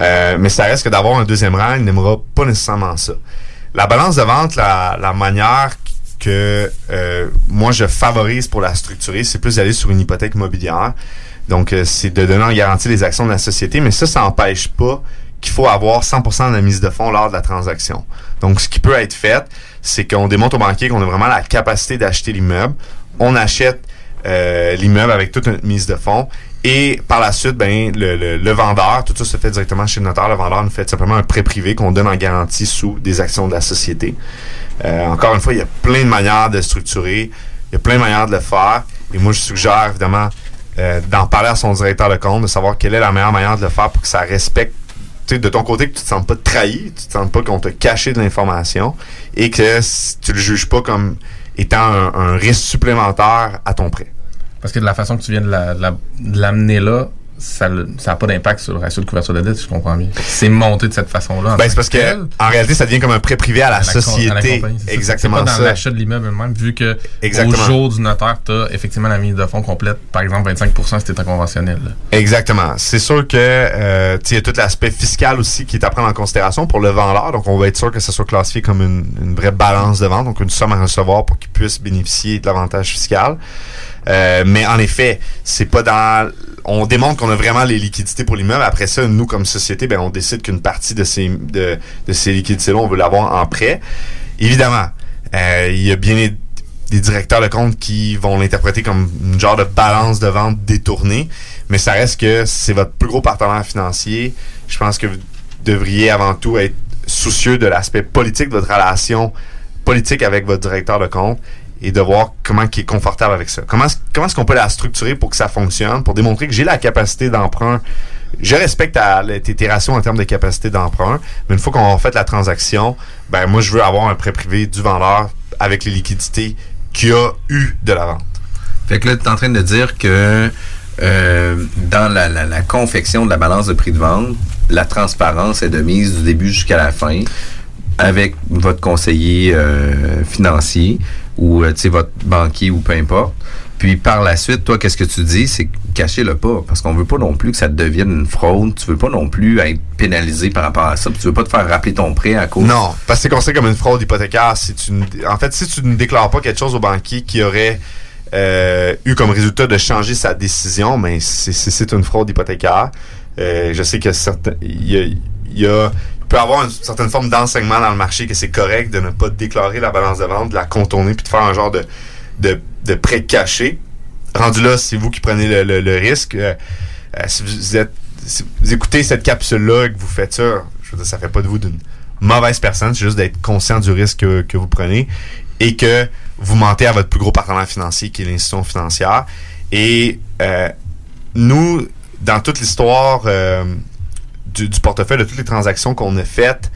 [SPEAKER 9] Euh, mais ça reste que d'avoir un deuxième rang, il n'aimera pas nécessairement ça. La balance de vente, la, la manière que euh, moi je favorise pour la structurer, c'est plus d'aller sur une hypothèque immobilière. Donc, euh, c'est de donner en garantie les actions de la société, mais ça, ça n'empêche pas qu'il faut avoir 100% de la mise de fonds lors de la transaction. Donc, ce qui peut être fait, c'est qu'on démontre au banquier qu'on a vraiment la capacité d'acheter l'immeuble. On achète euh, l'immeuble avec toute une mise de fonds. Et par la suite, ben, le, le- le vendeur, tout ça se fait directement chez le notaire. Le vendeur nous fait simplement un prêt privé qu'on donne en garantie sous des actions de la société. Euh, encore une fois, il y a plein de manières de structurer. Il y a plein de manières de le faire. Et moi, je suggère évidemment euh, d'en parler à son directeur de compte, de savoir quelle est la meilleure manière de le faire pour que ça respecte de ton côté que tu te sens pas trahi, tu te sens pas qu'on t'a caché de l'information et que tu le juges pas comme étant un, risque supplémentaire à ton prêt.
[SPEAKER 4] Parce que de la façon que tu viens de l'amener là, ça n'a pas d'impact sur le ratio de couverture de dette, si je comprends bien. C'est monté de cette façon-là. en
[SPEAKER 9] Ben, c'est parce que en réalité, ça devient comme un prêt privé à la,
[SPEAKER 4] à la com- à la
[SPEAKER 9] société. Exactement
[SPEAKER 4] C'est pas dans l'achat de l'immeuble même, vu que
[SPEAKER 9] Exactement.
[SPEAKER 4] au jour du notaire, tu as effectivement la mise de fonds complète, par exemple 25 si tu conventionnel. là.
[SPEAKER 9] Exactement. C'est sûr que euh, il y a tout l'aspect fiscal aussi qui est à prendre en considération pour le vendeur. Donc, on va être sûr que ça soit classifié comme une, une vraie balance de vente, donc une somme à recevoir pour qu'il puisse bénéficier de l'avantage fiscal. Euh, mais en effet, c'est pas dans. On démontre qu'on a vraiment les liquidités pour l'immeuble. Après ça, nous, comme société, ben, on décide qu'une partie de ces, de, de ces liquidités-là, on veut l'avoir en prêt. Évidemment, euh, il y a bien des, des directeurs de compte qui vont l'interpréter comme une genre de balance de vente détournée, mais ça reste que c'est votre plus gros partenaire financier. Je pense que vous devriez avant tout être soucieux de l'aspect politique de votre relation politique avec votre directeur de compte et de voir comment il est confortable avec ça. Comment, comment est-ce qu'on peut la structurer pour que ça fonctionne, pour démontrer que j'ai la capacité d'emprunt. Je respecte ta, tes, ratios en termes de capacité d'emprunt, mais une fois qu'on a fait la transaction, ben moi je veux avoir un prêt privé du vendeur avec les liquidités qu'il a eu de la vente.
[SPEAKER 5] Fait que là, tu es en train de dire que euh, dans la, confection de la balance de prix de vente, la transparence est de mise du début jusqu'à la fin avec votre conseiller euh, financier ou euh, votre banquier ou peu importe. Puis par la suite, toi, qu'est-ce que tu dis? C'est cacher le pas. Parce qu'on veut pas non plus que ça devienne une fraude. Tu veux pas non plus être pénalisé par rapport à ça. Tu veux pas te faire rappeler ton prêt à cause.
[SPEAKER 9] Non, parce que c'est considéré comme une fraude hypothécaire. Si tu, en fait, si tu ne déclares pas quelque chose au banquier qui aurait euh, eu comme résultat de changer sa décision, mais ben, c'est une fraude hypothécaire. Je sais que certains, il y a peut avoir une certaine forme d'enseignement dans le marché que c'est correct de ne pas déclarer la balance de vente, de la contourner, puis de faire un genre de, de, de prêt caché. Rendu là, c'est vous qui prenez le, risque. Euh, euh, si, vous êtes, si vous écoutez cette capsule-là et que vous faites ça, je veux dire, ça fait pas de vous d'une mauvaise personne, c'est juste d'être conscient du risque que, vous prenez et que vous mentez à votre plus gros partenaire financier qui est l'institution financière. Et euh, nous, dans toute l'histoire du, portefeuille, de toutes les transactions qu'on a faites,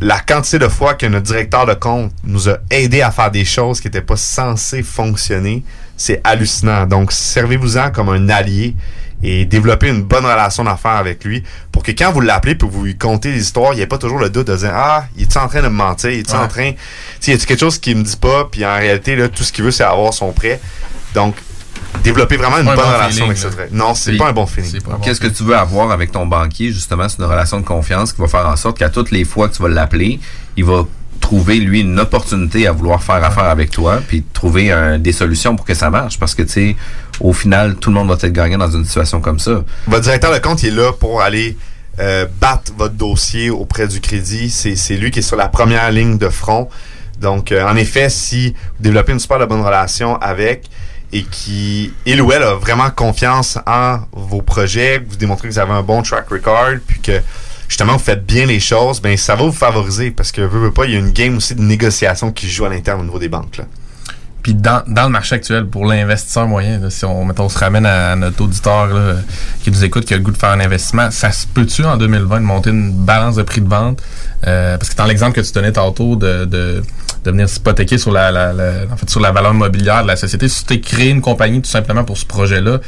[SPEAKER 9] la quantité de fois que notre directeur de compte nous a aidé à faire des choses qui n'étaient pas censées fonctionner, c'est hallucinant. Donc, servez-vous-en comme un allié et développez une bonne relation d'affaires avec lui pour que quand vous l'appelez pour vous lui contez les histoires, il n'y ait pas toujours le doute de dire Ah, il est en train de me mentir, il est en train. Tu y a quelque chose qu'il me dit pas, puis en réalité, là, tout ce qu'il veut, c'est avoir son prêt. Donc, développer vraiment une bonne relation avec ce trait. Non, c'est pas un bon feeling.
[SPEAKER 5] Qu'est-ce que tu veux avoir avec ton banquier, justement? C'est une relation de confiance qui va faire en sorte qu'à toutes les fois que tu vas l'appeler, il va trouver, lui, une opportunité à vouloir faire affaire avec toi, puis trouver des solutions pour que ça marche. Parce que, tu sais, au final, tout le monde va être gagnant dans une situation comme ça.
[SPEAKER 9] Votre directeur de compte, il est là pour aller euh, battre votre dossier auprès du crédit. C'est lui qui est sur la première ligne de front. Donc, euh, en effet, si vous développez une super bonne relation avec, et qui, il ou elle a vraiment confiance en vos projets, vous démontrez que vous avez un bon track record, puis que justement vous faites bien les choses, ben ça va vous favoriser parce que veux, veux pas, il y a une game aussi de négociation qui joue à l'interne au niveau des banques. Là.
[SPEAKER 4] Puis dans, dans le marché actuel, pour l'investisseur moyen, si on, on se ramène à, notre auditeur qui nous écoute, qui a le goût de faire un investissement, ça se peut-tu en 2020 de monter une balance de prix de vente? Euh, parce que dans l'exemple que tu donnais tantôt de, de, de venir s'hypothéquer sur la, la, en fait, sur la valeur mobilière de la société, si tu créé une compagnie tout simplement pour ce projet-là,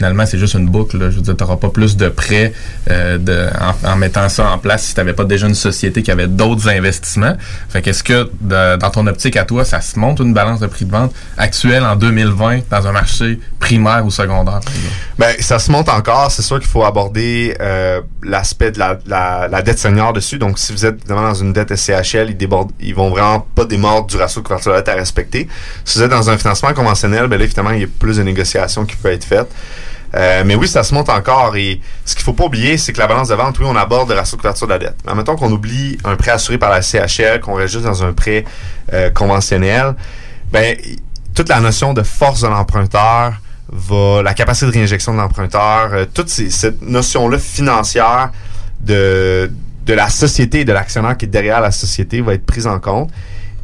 [SPEAKER 4] finalement, c'est juste une boucle. Je veux dire, tu n'auras pas plus de prêts euh, de, en, mettant ça en place si tu n'avais pas déjà une société qui avait d'autres investissements. Fait qu'est-ce que dans ton optique à toi, ça se monte une balance de prix de vente actuelle en 2020 dans un marché primaire ou secondaire?
[SPEAKER 9] Ben, ça se monte encore. C'est sûr qu'il faut aborder euh, l'aspect de la, la, dette senior dessus. Donc, si vous êtes dans une dette SCHL, ils débordent, ils vont vraiment pas démordre du ratio de couverture de dette à respecter. Si vous êtes dans un financement conventionnel, ben là, évidemment, il y a plus de négociations qui peuvent être faites. Euh, mais oui, ça se monte encore. Et ce qu'il faut pas oublier, c'est que la balance de vente, oui, on aborde le ratio de couverture de la dette. Mais mettons qu'on oublie un prêt assuré par la CHL, qu'on reste juste dans un prêt euh, conventionnel, ben toute la notion de force de l'emprunteur va, la capacité de réinjection de l'emprunteur, euh, toute cette notion-là financière de de la société et de l'actionnaire qui est derrière la société va être prise en compte.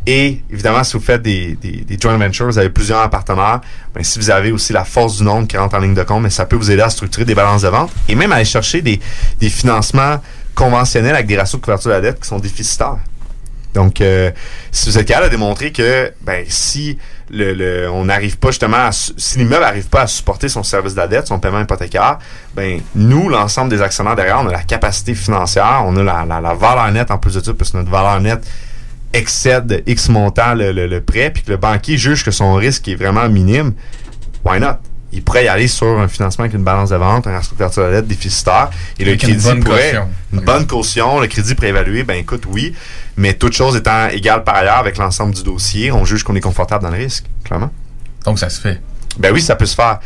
[SPEAKER 9] Et évidemment, si vous faites des, des, joint ventures, vous avez plusieurs partenaires, ben, si vous avez aussi la force du nombre qui rentre en ligne de compte, mais ben, ça peut vous aider à structurer des balances de vente et même à aller chercher des, des financements conventionnels avec des ratios de couverture de la dette qui sont déficitaires. Donc, euh, si vous êtes capable de démontrer que ben, si le, on n'arrive pas justement à, si l'immeuble n'arrive pas à supporter son service de la dette, son paiement hypothécaire, ben nous, l'ensemble des actionnaires derrière, on a la capacité financière, on a la, la, la valeur nette en plus de tout, parce que notre valeur nette excède X montant le, prêt, puis que le banquier juge que son risque est vraiment minime, why not? Il pourrait y aller sur un financement avec une balance de vente, un couverture de dette déficitaire, et le crédit une pourrait... Caution. Une bonne caution, le crédit préévalué, ben écoute, oui, mais toute chose étant égale par ailleurs avec l'ensemble du dossier, on juge qu'on est confortable dans le risque, clairement.
[SPEAKER 4] Donc ça se fait.
[SPEAKER 9] Ben oui, ça peut se faire.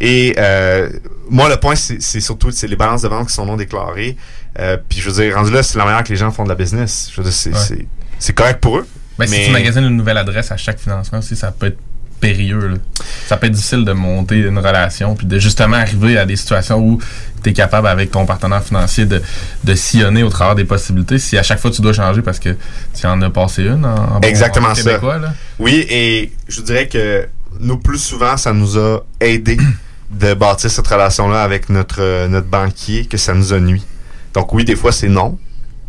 [SPEAKER 9] Et euh, moi, le point, c'est surtout c'est les balances de vente qui sont non déclarées. Euh, puis je veux dire, rendu là, c'est la manière que les gens font de la business. Je veux dire, c'est c'est correct pour eux.
[SPEAKER 4] Ben, mais si tu magasines une nouvelle adresse à chaque financement aussi, ça peut être périlleux. Ça peut être difficile de monter une relation, puis de justement arriver à des situations où tu es capable avec ton partenaire financier de, de sillonner au travers des possibilités. Si à chaque fois tu dois changer parce que tu en as passé une en,
[SPEAKER 9] Exactement ça. Oui, et je dirais que nous, plus souvent, ça nous a aidé de bâtir cette relation-là avec notre, notre banquier que ça nous a nuit. Donc oui, des fois c'est non,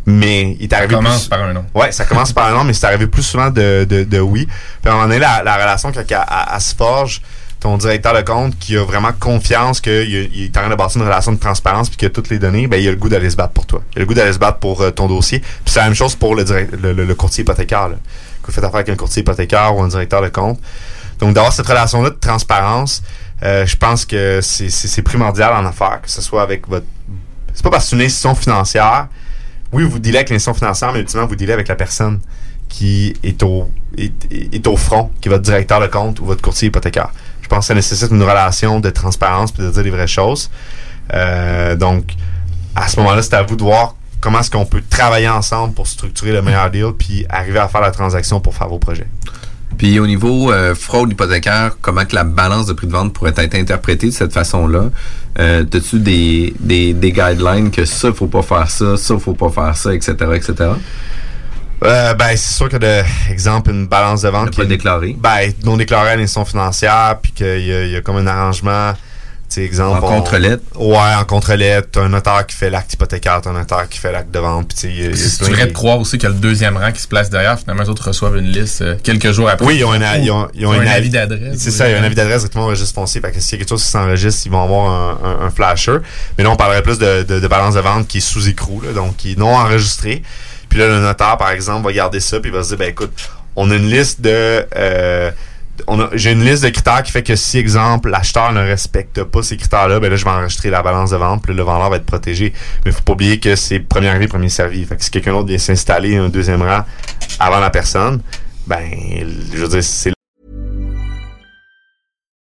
[SPEAKER 9] mais il est arrivé.
[SPEAKER 4] Ça commence par un nom.
[SPEAKER 9] Ouais, ça commence par un nom, mais c'est arrivé plus souvent de, de, de, oui. Puis à un moment donné, la, la relation, quand elle, se forge, ton directeur de compte qui a vraiment confiance qu'il il est en train de bâtir une relation de transparence puis qu'il a toutes les données, ben il a le goût d'aller se battre pour toi. Il a le goût d'aller se battre pour euh, ton dossier. Puis c'est la même chose pour le, direct, le, le, courtier hypothécaire. Là. Que vous faites affaire avec un courtier hypothécaire ou un directeur de compte. Donc d'avoir cette relation-là de transparence, euh, je pense que c'est primordial en affaires, que ce soit avec votre... C'est pas parce que c'est une institution financière oui, vous dealez avec l'institution financière, mais ultimement, vous dealez avec la personne qui est au, est, au front, qui est votre directeur de compte ou votre courtier hypothécaire. Je pense que ça nécessite une relation de transparence puis de dire les vraies choses. Euh, donc, à ce moment-là, c'est à vous de voir comment est-ce qu'on peut travailler ensemble pour structurer le meilleur deal puis arriver à faire la transaction pour faire vos projets.
[SPEAKER 10] Puis au niveau euh, fraude hypothécaire, comment que la balance de prix de vente pourrait être interprétée de cette façon-là? Euh, As-tu des, des, des, guidelines que ça, faut pas faire ça, ça, faut pas faire ça, etc., etc.?
[SPEAKER 9] Euh, ben, c'est sûr que, de, exemple, une balance de vente
[SPEAKER 10] qui est déclarée.
[SPEAKER 9] Ben, non déclarée à l'institution financière, puis qu'il y, y, a comme un arrangement exemple,
[SPEAKER 10] en contre-lettre?
[SPEAKER 9] Ouais, en contre-lettre. T'as un notaire qui fait l'acte hypothécaire, t'as un notaire qui fait l'acte de vente.
[SPEAKER 4] Si tu voudrais te croire aussi qu'il y a le deuxième rang qui se place derrière, finalement, les autres reçoivent une liste euh, quelques jours après.
[SPEAKER 9] Oui, ils ont, un, ils ont, ils ont
[SPEAKER 4] un, avis d'adresse.
[SPEAKER 9] C'est ça, il y a un avis d'adresse directement au registre foncier. Fait que s'il y a quelque chose qui s'enregistre, ils vont avoir un, un, flasher. Mais là, on parlerait plus de, de, de balance de vente qui est sous écrou, donc qui est non enregistré. Puis là, le notaire, par exemple, va garder ça, puis il va se dire, ben écoute, on a une liste de... Euh, j'ai une liste de critères qui fait que si, exemple, l'acheteur ne respecte pas ces critères-là, ben là, je vais enregistrer la balance de vente, le vendeur va être protégé. Mais faut pas oublier que c'est premier arrivé, premier servi. Fait que si quelqu'un d'autre vient s'installer un deuxième rang avant la personne, ben, je veux dire, c'est